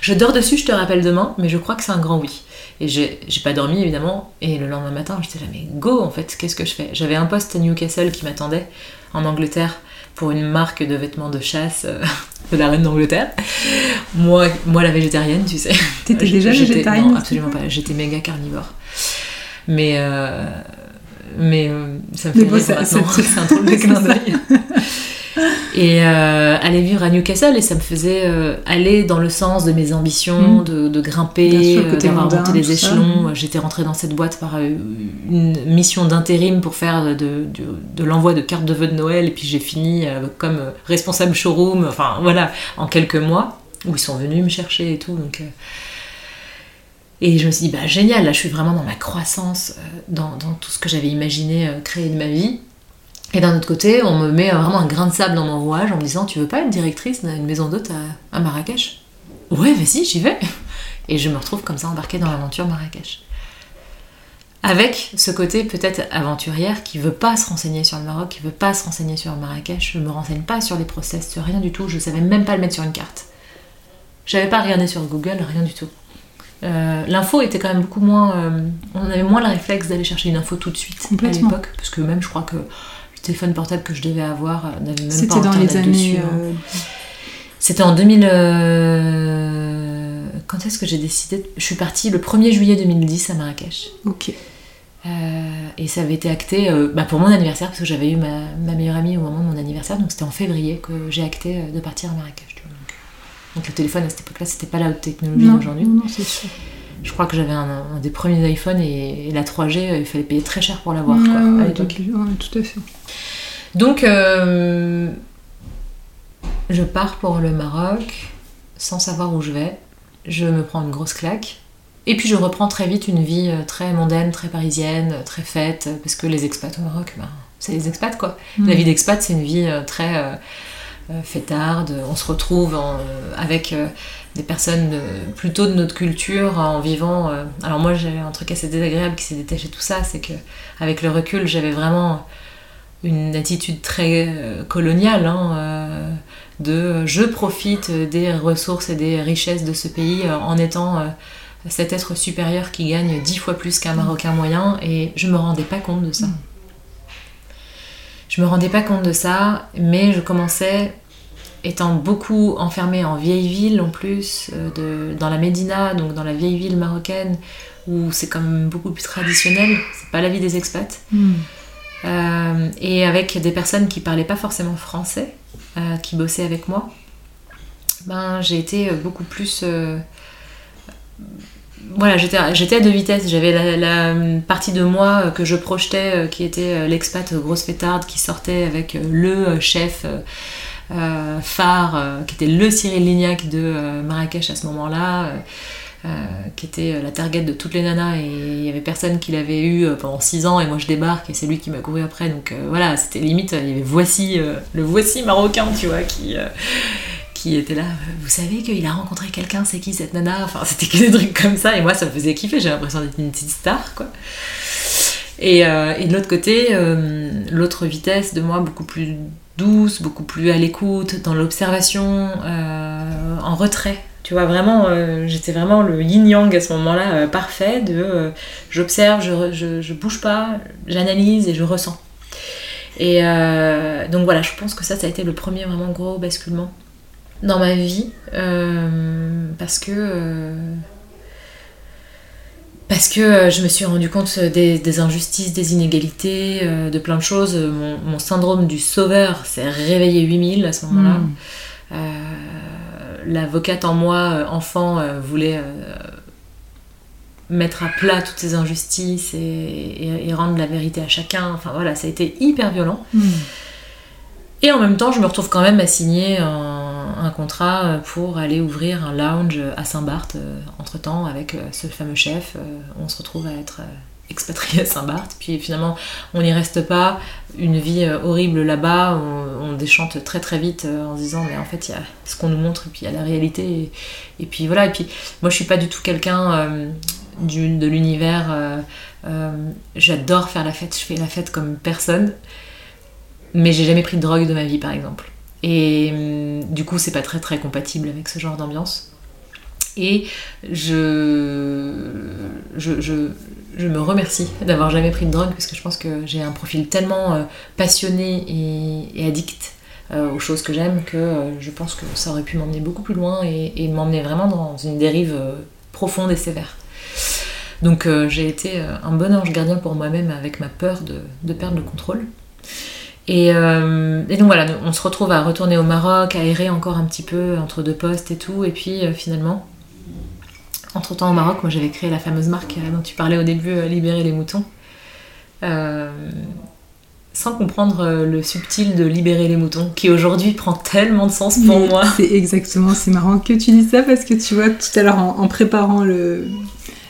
Je dors dessus, je te rappelle demain, mais je crois que c'est un grand oui. Et j'ai pas dormi évidemment, et le lendemain matin j'étais là, mais go en fait, qu'est-ce que je fais? J'avais un poste à Newcastle qui m'attendait en Angleterre pour une marque de vêtements de chasse euh, de la reine d'Angleterre. Moi, moi la végétarienne, tu sais. T'étais déjà végétarienne Non, absolument pas, j'étais méga carnivore. Mais. Euh, mais euh, ça me fait rire maintenant, c'est un drôle de clin d'œil. et euh, aller vivre à Newcastle et ça me faisait euh, aller dans le sens de mes ambitions, mm. de, de, grimper, euh, d'avoir monté les échelons. J'étais rentrée dans cette boîte par une mission d'intérim pour faire de, de, de l'envoi de cartes de vœux de Noël et puis j'ai fini comme responsable showroom, enfin voilà, en quelques mois où ils sont venus me chercher et tout. Donc, et je me suis dit, bah génial, là je suis vraiment dans ma croissance, dans, dans tout ce que j'avais imaginé créer de ma vie. Et d'un autre côté, on me met vraiment un grain de sable dans mon rouage en me disant Tu veux pas être directrice d'une maison d'hôte à, Marrakech? Ouais, vas-y, j'y vais Et je me retrouve comme ça embarquée dans l'aventure Marrakech. Avec ce côté peut-être aventurière qui veut pas se renseigner sur le Maroc, qui veut pas se renseigner sur Marrakech, je me renseigne pas sur les process, sur rien du tout, je savais même pas le mettre sur une carte. J'avais pas regardé sur Google, rien du tout. Euh, l'info était quand même beaucoup moins. Euh, on avait moins le réflexe d'aller chercher une info tout de suite à l'époque, parce que même je crois que téléphone portable que je devais avoir euh, n'avait même pas C'était dans les années. Euh, C'était en 2000. Quand est-ce que j'ai décidé Je suis partie le 1er juillet 2010 à Marrakech. Ok. et ça avait été acté bah, pour mon anniversaire, parce que j'avais eu ma, meilleure amie au moment de mon anniversaire, donc c'était en février que j'ai acté de partir à Marrakech. Donc le téléphone à cette époque-là, c'était pas la haute technologie d'aujourd'hui. Non, c'est sûr. Je crois que j'avais un, des premiers iPhones et, la 3G, euh, il fallait payer très cher pour l'avoir tout à fait. Donc, euh, je pars pour le Maroc sans savoir où je vais. Je me prends une grosse claque. Et puis je reprends très vite une vie euh, très mondaine, très parisienne, très faite, parce que les expats au Maroc, ben, c'est les expats quoi. La mm. vie d'expat, c'est une vie très euh, fêtarde, on se retrouve avec euh, des personnes plutôt de notre culture en vivant. alors moi j'ai un truc assez désagréable qui s'est détaché de tout ça, c'est que avec le recul j'avais vraiment une attitude très coloniale hein, de je profite des ressources et des richesses de ce pays en étant cet être supérieur qui gagne dix fois plus qu'un Marocain moyen et je me rendais pas compte de ça. Je me rendais pas compte de ça, mais je commençais, étant beaucoup enfermée en vieille ville en plus, euh, de, dans la Médina, donc dans la vieille ville marocaine, où c'est quand même beaucoup plus traditionnel, c'est pas la vie des expats. Hmm. Euh, et avec des personnes qui parlaient pas forcément français, euh, qui bossaient avec moi, ben, j'ai été beaucoup plus voilà, j'étais à deux vitesses. J'avais la, partie de moi que je projetais, qui était l'expat grosse fêtarde, qui sortait avec le chef phare, qui était le Cyril Lignac de Marrakech à ce moment-là. qui était la target de toutes les nanas et il y avait personne qui l'avait eu pendant 6 ans et moi je débarque et c'est lui qui m'a couru après donc voilà c'était limite il y avait voici le voici marocain tu vois qui qui était là, vous savez qu'il a rencontré quelqu'un, c'est qui cette nana? Enfin, c'était que des trucs comme ça, et moi ça me faisait kiffer, j'ai l'impression d'être une petite star, quoi. Et, euh, et de l'autre côté, euh, l'autre vitesse de moi, beaucoup plus douce, beaucoup plus à l'écoute, dans l'observation, euh, en retrait. Tu vois, vraiment, j'étais vraiment le yin-yang à ce moment-là, parfait, de j'observe, je, je, je, bouge pas, j'analyse et je ressens. Et donc voilà, je pense que ça, ça a été le premier vraiment gros basculement dans ma vie euh, parce que euh, parce que euh, je me suis rendu compte des, injustices, des inégalités, de plein de choses. Mon, syndrome du sauveur s'est réveillé 8000 à ce moment-là. Hmm. L'avocate en moi, enfant, voulait mettre à plat toutes ces injustices et, rendre la vérité à chacun. Enfin voilà, ça a été hyper violent. Hmm. Et en même temps, je me retrouve quand même à signer un, contrat euh, pour aller ouvrir un lounge à Saint-Barth euh, entre-temps avec euh, ce fameux chef. On se retrouve à être expatrié à Saint-Barth. Puis finalement, on n'y reste pas. Une vie horrible là-bas. On, déchante très très vite en disant mais en fait il y a ce qu'on nous montre et puis il y a la réalité. Et, puis voilà. Et puis moi je suis pas du tout quelqu'un de l'univers. J'adore faire la fête. Je fais la fête comme personne mais j'ai jamais pris de drogue de ma vie par exemple. Et hum, du coup, c'est pas très très compatible avec ce genre d'ambiance. Et je, je, je, me remercie d'avoir jamais pris de drogue parce que je pense que j'ai un profil tellement euh, passionné et, addict euh, aux choses que j'aime que euh, je pense que ça aurait pu m'emmener beaucoup plus loin et, m'emmener vraiment dans une dérive profonde et sévère. Donc j'ai été un bon ange gardien pour moi-même avec ma peur de perdre le contrôle. Euh, et, donc voilà, on se retrouve à retourner au Maroc, à errer encore un petit peu entre deux postes et tout. Et puis euh, finalement, entre temps au Maroc, moi j'avais créé la fameuse marque euh, dont tu parlais au début, Libérer les moutons. sans comprendre le subtil de libérer les moutons, qui aujourd'hui prend tellement de sens pour moi. C'est exactement, c'est marrant que tu dises ça parce que tu vois, tout à l'heure en, préparant le,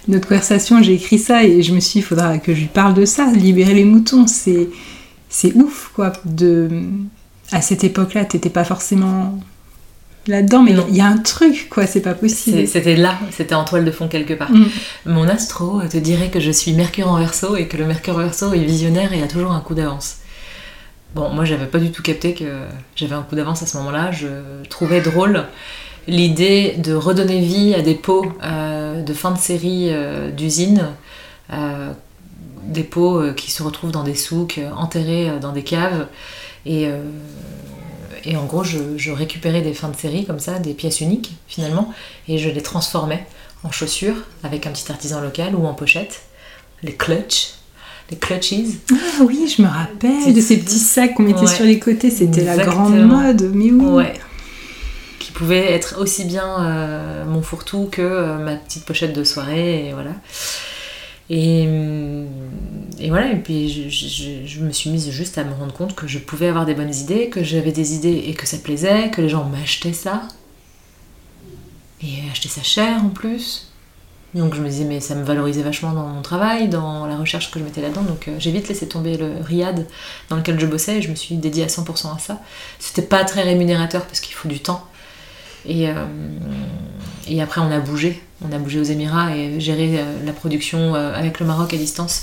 notre conversation, j'ai écrit ça et je me suis dit, il faudra que je lui parle de ça. Libérer les moutons, c'est c'est ouf, quoi. De... À cette époque-là, t'étais pas forcément là-dedans, mais il y a un truc, quoi, c'est pas possible. C'était là, c'était en toile de fond quelque part. Mm. Mon astro te dirait que je suis Mercure en verso et que le Mercure en verso est visionnaire et a toujours un coup d'avance. Bon, moi j'avais pas du tout capté que j'avais un coup d'avance à ce moment-là. Je trouvais drôle l'idée de redonner vie à des pots euh, de fin de série euh, d'usine euh, des euh, qui se retrouvent dans des souks, euh, enterrés euh, dans des caves. Et, et en gros, je, récupérais des fins de série comme ça, des pièces uniques finalement, et je les transformais en chaussures avec un petit artisan local ou en pochette, les clutches. Les clutches. Ah oui, je me rappelle de ces petits sacs qu'on mettait sur les côtés, c'était la grande mode, mais oui. Ouais. Qui pouvait être aussi bien euh, mon fourre-tout que euh, ma petite pochette de soirée, et voilà. Et, hum, et, voilà, et puis je, me suis mise juste à me rendre compte que je pouvais avoir des bonnes idées, que j'avais des idées et que ça plaisait, que les gens m'achetaient ça. Et achetaient ça cher en plus. Donc je me disais, mais ça me valorisait vachement dans mon travail, dans la recherche que je mettais là-dedans. Donc euh, j'ai vite laissé tomber le RIAD dans lequel je bossais et je me suis dédiée à 100% à ça. C'était pas très rémunérateur parce qu'il faut du temps. Et, euh, et après, on a bougé. On a bougé aux Émirats et géré euh, la production euh, avec le Maroc à distance.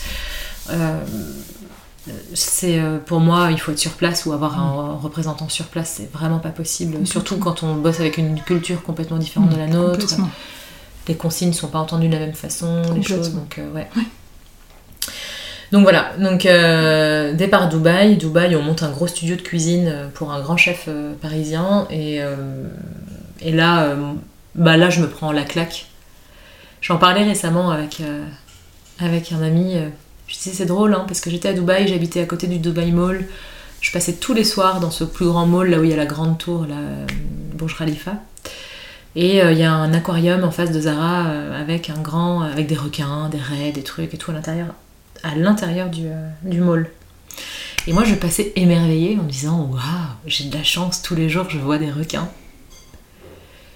c'est pour moi, il faut être sur place ou avoir un mm. représentant sur place, c'est vraiment pas possible. Surtout quand on bosse avec une culture complètement différente de la mm, nôtre. Les consignes ne sont pas entendues de la même façon, les choses. Donc, ouais. Donc voilà, donc départ Dubaï. Dubaï, on monte un gros studio de cuisine pour un grand chef parisien et et là, euh, bah là, je me prends la claque. J'en parlais récemment avec, euh, avec un ami. Euh, je disais, c'est drôle, hein, parce que j'étais à Dubaï, j'habitais à côté du Dubaï Mall. Je passais tous les soirs dans ce plus grand mall, là où il y a la grande tour, la Burj Khalifa. Et il y a un aquarium en face de Zara avec un grand, avec des requins, des raies, des trucs et tout à l'intérieur, à l'intérieur du, du mall. Et moi, je passais émerveillée en me disant, waouh, j'ai de la chance, tous les jours, je vois des requins.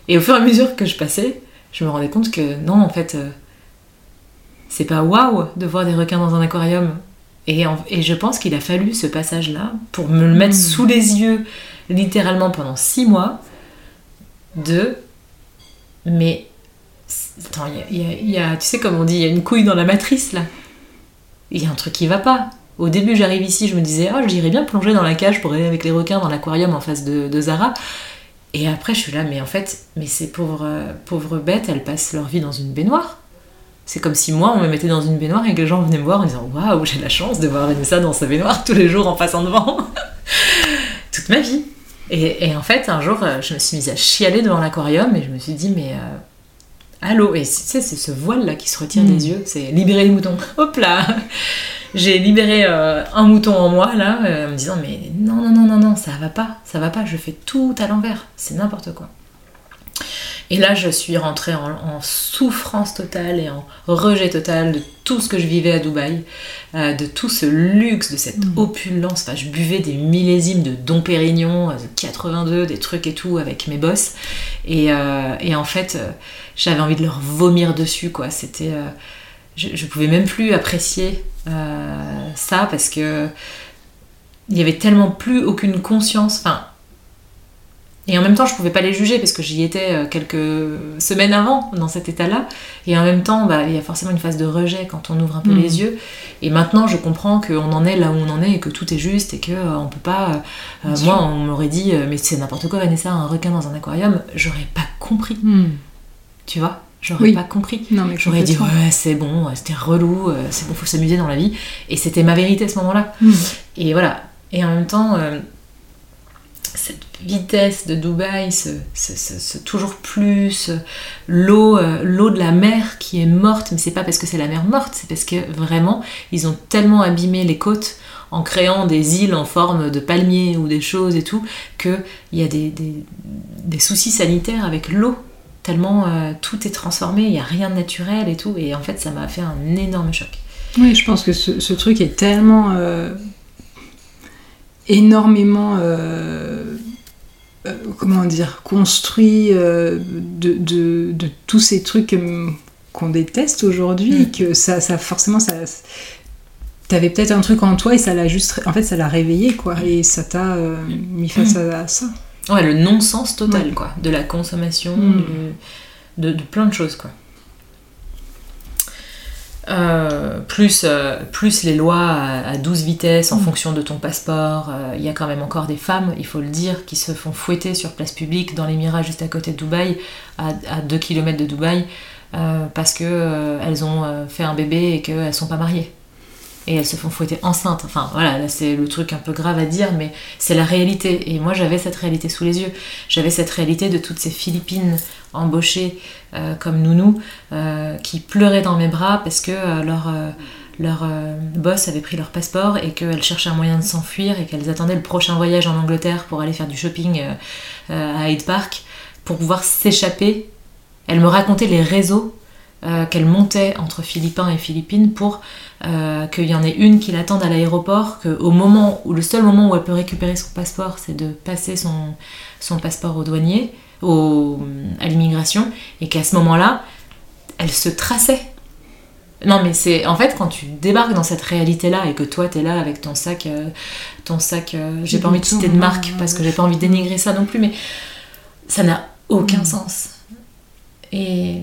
Et au fur et à mesure que je passais, je me rendais compte que non, en fait, euh, c'est pas waouh de voir des requins dans un aquarium. Et, et je pense qu'il a fallu ce passage-là pour me le mettre hmm. sous les yeux, littéralement pendant six mois, de. Mais. Attends, il y, a, tu sais, comme on dit, il y a une couille dans la matrice là. Il y a un truc qui va pas. Au début, j'arrive ici, je me disais, oh, j'irais bien plonger dans la cage pour aller avec les requins dans l'aquarium en face de, de Zara. Et après, je suis là, mais en fait, mais ces pauvres, pauvres bêtes, elles passent leur vie dans une baignoire. C'est comme si moi, on me mettait dans une baignoire et que les gens venaient me voir en disant Waouh, j'ai la chance de voir Vanessa dans sa baignoire tous les jours en passant devant. Toute ma vie. Et, en fait, un jour, je me suis mise à chialer devant l'aquarium et je me suis dit Mais. Euh, allô Et tu sais, c'est ce voile-là qui se retire des hmm. yeux, c'est libérer les moutons. Hop là j'ai libéré euh, un mouton en moi là, euh, en me disant mais non non non non non ça va pas, ça va pas, je fais tout à l'envers, c'est n'importe quoi. Et là, je suis rentrée en, souffrance totale et en rejet total de tout ce que je vivais à Dubaï, euh, de tout ce luxe, de cette mm. opulence. Enfin, je buvais des millésimes de Dom Pérignon, de 82, des trucs et tout avec mes boss. Et, et en fait, j'avais envie de leur vomir dessus, quoi. C'était je, je pouvais même plus apprécier euh, ça parce que il y avait tellement plus aucune conscience. Enfin, et en même temps, je pouvais pas les juger parce que j'y étais euh, quelques semaines avant dans cet état-là. Et en même temps, bah, il y a forcément une phase de rejet quand on ouvre un peu mm. les yeux. Et maintenant, je comprends qu'on en est là où on en est et que tout est juste et que euh, on peut pas. moi, on m'aurait dit, mais c'est n'importe quoi, Vanessa, un requin dans un aquarium. J'aurais pas compris. Mm. Tu vois? J'aurais pas compris. J'aurais dit ouais c'est bon, c'était relou, euh, c'est bon, faut s'amuser dans la vie. Et c'était ma vérité à ce moment-là. Hmm. Et voilà. Et en même temps, euh, cette vitesse de Dubaï, ce, toujours plus, l'eau, euh, l'eau de la mer qui est morte, mais c'est pas parce que c'est la mer morte, c'est parce que vraiment ils ont tellement abîmé les côtes en créant des îles en forme de palmiers ou des choses et tout, qu'il y a des, des soucis sanitaires avec l'eau tellement euh, tout est transformé, il n'y a rien de naturel et tout. Et en fait, ça m'a fait un énorme choc. Oui, je pense que ce, truc est tellement euh, énormément, euh, comment dire, construit de, de, tous ces trucs qu'on déteste aujourd'hui, mm. que ça, ça forcément, ça, t'avais peut-être un truc en toi et ça l'a juste, en fait, ça l'a réveillé, quoi, et ça t'a mis face mm. à ça. Ouais, le non-sens total, quoi. De la consommation, hmm. de, plein de choses, quoi. Euh, plus, euh, plus les lois à, 12 vitesses en hmm. fonction de ton passeport. Euh, il y a quand même encore des femmes, il faut le dire, qui se font fouetter sur place publique dans l'émirat juste à côté de Dubaï, à, à 2 km de Dubaï, parce qu'elles ont fait un bébé et qu'elles sont pas mariées. Et elles se font fouetter enceintes. Enfin voilà, là c'est le truc un peu grave à dire, mais c'est la réalité. Et moi j'avais cette réalité sous les yeux. J'avais cette réalité de toutes ces Philippines embauchées euh, comme nounou euh, qui pleuraient dans mes bras parce que euh, leur, leur boss avait pris leur passeport et qu'elles cherchaient un moyen de s'enfuir et qu'elles attendaient le prochain voyage en Angleterre pour aller faire du shopping à Hyde Park pour pouvoir s'échapper. Elles me racontaient les réseaux qu'elles montaient entre Philippins et Philippines pour qu'il y en ait une qui l'attende à l'aéroport, qu'au moment où le seul moment où elle peut récupérer son passeport, c'est de passer son, son passeport au douanier, au, à l'immigration, et qu'à ce moment-là, elle se traçait. Non mais c'est en fait quand tu débarques dans cette réalité là et que toi t'es là avec ton sac euh, ton sac euh, j'ai pas envie de citer de marque parce que j'ai pas envie de dénigrer ça non plus mais ça n'a aucun mm. sens et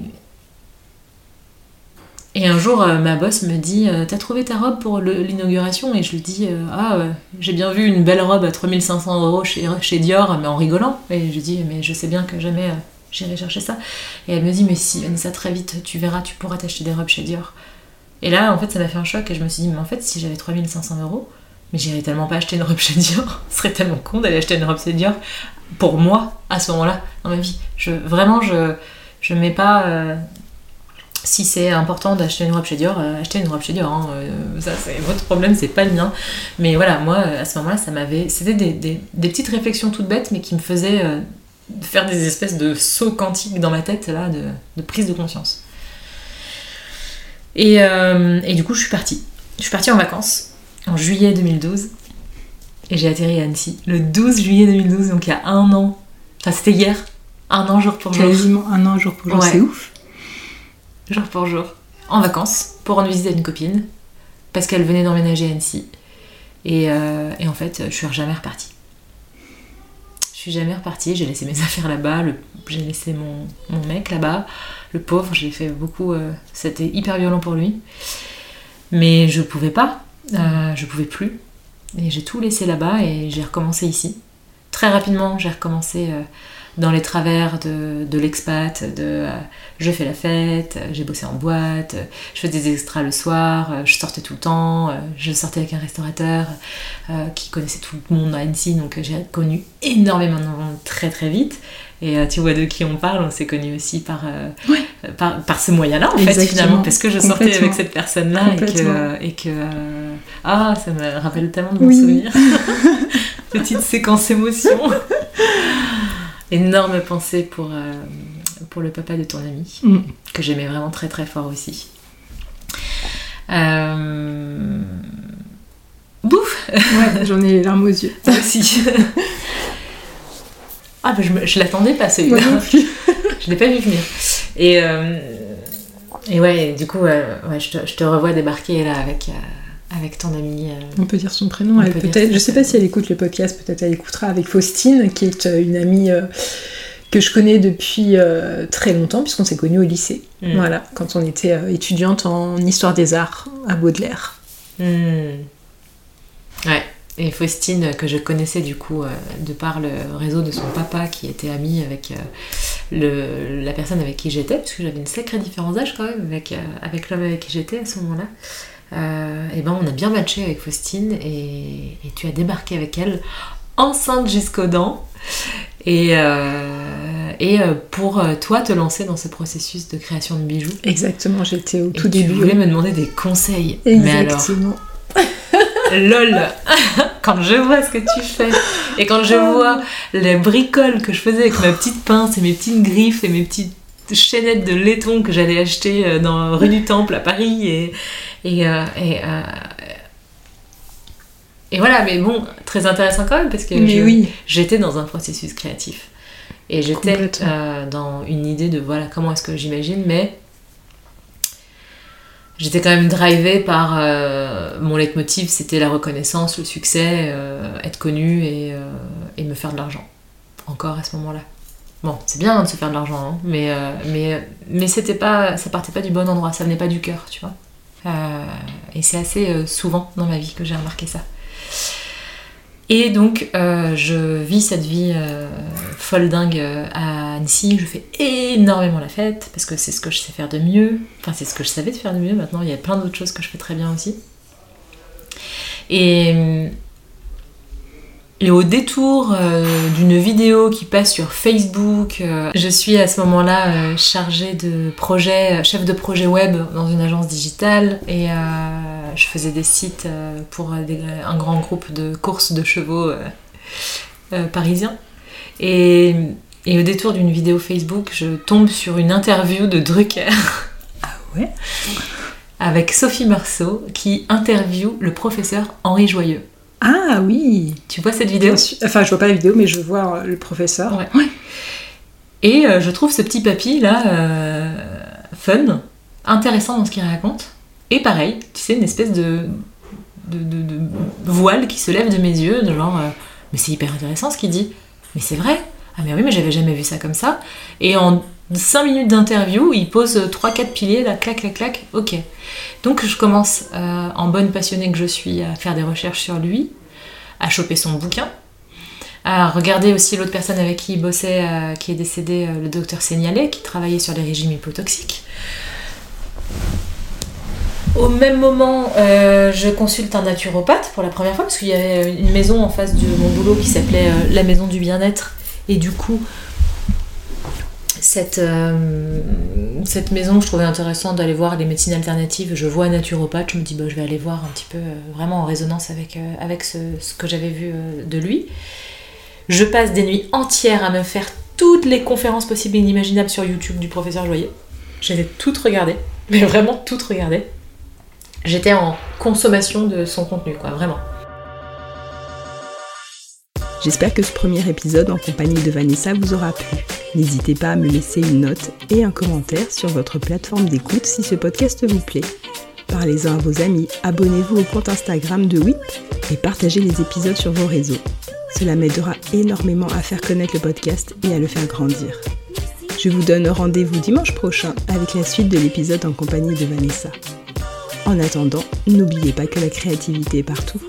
et un jour, euh, ma boss me dit euh, T'as trouvé ta robe pour l'inauguration? Et je lui dis euh, Ah, j'ai bien vu une belle robe à 3500 euros chez, chez Dior, mais en rigolant. Et je lui dis Mais je sais bien que jamais j'irai chercher ça. Et elle me dit Mais si, Vanessa, très vite, tu verras, tu pourras t'acheter des robes chez Dior. Et là, en fait, ça m'a fait un choc et je me suis dit Mais en fait, si j'avais 3500 euros, mais j'irais tellement pas acheter une robe chez Dior. Ce serait tellement con d'aller acheter une robe chez Dior pour moi à ce moment-là dans ma vie. Je, vraiment, je, je mets pas si c'est important d'acheter une robe chez Dior, euh, achetez une robe chez Dior. Hein, euh, ça, c'est votre problème, c'est pas le mien. Mais voilà, moi, euh, à ce moment-là, ça m'avait. C'était des, petites réflexions toutes bêtes, mais qui me faisaient faire des espèces de sauts quantiques dans ma tête, là, de, prise de conscience. Et, et, du coup, je suis partie. Je suis partie en vacances en juillet 2012. Et j'ai atterri à Annecy le 12 juillet 2012, donc il y a un an. Enfin, c'était hier. Un an jour pour jour. Quasiment un an jour pour jour, c'est ouf jour pour jour, en vacances, pour rendre visite à une copine, parce qu'elle venait d'emménager à Annecy. Et, euh, en fait, je suis jamais repartie. Je suis jamais repartie, j'ai laissé mes affaires là-bas, j'ai laissé mon, mon mec là-bas, le pauvre, j'ai fait beaucoup. Euh, c'était hyper violent pour lui. Mais je pouvais pas, euh, je pouvais plus. Et j'ai tout laissé là-bas et j'ai recommencé ici. Très rapidement, j'ai recommencé dans les travers de, de l'expat, de euh, je fais la fête, j'ai bossé en boîte, je fais des extras le soir, euh, je sortais tout le temps, euh, je sortais avec un restaurateur qui connaissait tout le monde à Annecy, donc j'ai connu énormément de monde très très vite. Et tu vois de qui on parle, on s'est connu aussi par, par, par, ce moyen-là, en fait, finalement, parce que je sortais avec cette personne-là et que, et que ah, ça me rappelle tellement de bons souvenirs. Petite séquence émotion énorme pensée pour, euh, pour le papa de ton ami, mm. que j'aimais vraiment très très fort aussi. Euh... Bouf Ouais, j'en ai les larmes aux yeux. Moi aussi. ah, bah, je, je l'attendais pas celui-là. je l'ai pas vu venir. Et, euh, et ouais, du coup, ouais, je, te, je, te, revois débarquer là avec avec ton amie. Euh, on peut dire son prénom. Elle peut-être. Je sais pas si elle écoute le podcast. Peut-être elle écoutera avec Faustine, qui est euh, une amie euh, que je connais depuis très longtemps, puisqu'on s'est connus au lycée. Hmm. Voilà, quand on était étudiante en histoire des arts à Baudelaire. Hmm. Ouais. Et Faustine, que je connaissais du coup de par le réseau de son papa, qui était ami avec le, la personne avec qui j'étais, parce que j'avais une sacrée différence d'âge quand même avec, avec l'homme avec qui j'étais à ce moment-là euh, eh ben on a bien matché avec Faustine et, tu as débarqué avec elle enceinte jusqu'aux dents et, euh, et euh, pour toi te lancer dans ce processus de création de bijoux. Exactement, j'étais au tout début. Tu voulais me demander des conseils. Exactement. Mais alors, lol, quand je vois ce que tu fais et quand je vois les bricoles que je faisais avec ma petite pince et mes petites griffes et mes petites chaînettes de laiton que j'allais acheter dans rue du Temple à Paris et, et, euh, euh, et, voilà, mais bon, très intéressant quand même parce que j'étais dans un processus créatif. Et j'étais euh, dans une idée de voilà comment est-ce que j'imagine, mais j'étais quand même drivée par mon leitmotiv, c'était la reconnaissance, le succès, être connu et, et, me faire de l'argent. Encore à ce moment-là. Bon, c'est bien de se faire de l'argent, hein, mais, mais, mais c'était pas, ça partait pas du bon endroit, ça venait pas du cœur, tu vois. Euh, et c'est assez euh, souvent dans ma vie que j'ai remarqué ça. Et donc, euh, je vis cette vie folle dingue à Annecy. Je fais énormément la fête parce que c'est ce que je sais faire de mieux. Enfin, c'est ce que je savais de faire de mieux. Maintenant, il y a plein d'autres choses que je fais très bien aussi. Et, et au détour euh, d'une vidéo qui passe sur Facebook, euh, je suis à ce moment-là euh, chargée de projet, chef de projet web dans une agence digitale et je faisais des sites pour un grand groupe de courses de chevaux parisiens. Et, et au détour d'une vidéo Facebook, je tombe sur une interview de Drucker. Ah ouais? Avec Sophie Marceau qui interviewe le professeur Henri Joyeux. Ah oui Tu vois cette vidéo? Enfin, je vois pas la vidéo, mais je vois euh, le professeur. Ouais. Et euh, je trouve ce petit papy là euh, fun, intéressant dans ce qu'il raconte. Et pareil, tu sais, une espèce de, de, voile qui se lève de mes yeux, de genre, mais c'est hyper intéressant ce qu'il dit. Mais c'est vrai. Ah mais oui, mais j'avais jamais vu ça comme ça. Et en 5 minutes d'interview, il pose 3-4 piliers, là, clac, clac, clac, ok. Donc je commence, euh, en bonne passionnée que je suis, à faire des recherches sur lui, à choper son bouquin, à regarder aussi l'autre personne avec qui il bossait, euh, qui est décédé, euh, le docteur Seignalet, qui travaillait sur les régimes hypotoxiques. Au même moment, je consulte un naturopathe pour la première fois, parce qu'il y avait une maison en face de mon boulot qui s'appelait la Maison du Bien-être. Et du coup, cette, euh, cette maison, je trouvais intéressant d'aller voir les médecines alternatives. Je vois naturopathe, je me dis, bah, je vais aller voir un petit peu, euh, vraiment en résonance avec, euh, ce, que j'avais vu de lui. Je passe des nuits entières à me faire toutes les conférences possibles et inimaginables sur YouTube du professeur Joyer. J'avais toutes regardées, mais vraiment toutes regardées. J'étais en consommation de son contenu, quoi, vraiment. J'espère que ce premier épisode en compagnie de Vanessa vous aura plu. N'hésitez pas à me laisser une note et un commentaire sur votre plateforme d'écoute si ce podcast vous plaît. Parlez-en à vos amis, abonnez-vous au compte Instagram de WIP et partagez les épisodes sur vos réseaux. Cela m'aidera énormément à faire connaître le podcast et à le faire grandir. Je vous donne rendez-vous dimanche prochain avec la suite de l'épisode en compagnie de Vanessa. En attendant, n'oubliez pas que la créativité est partout.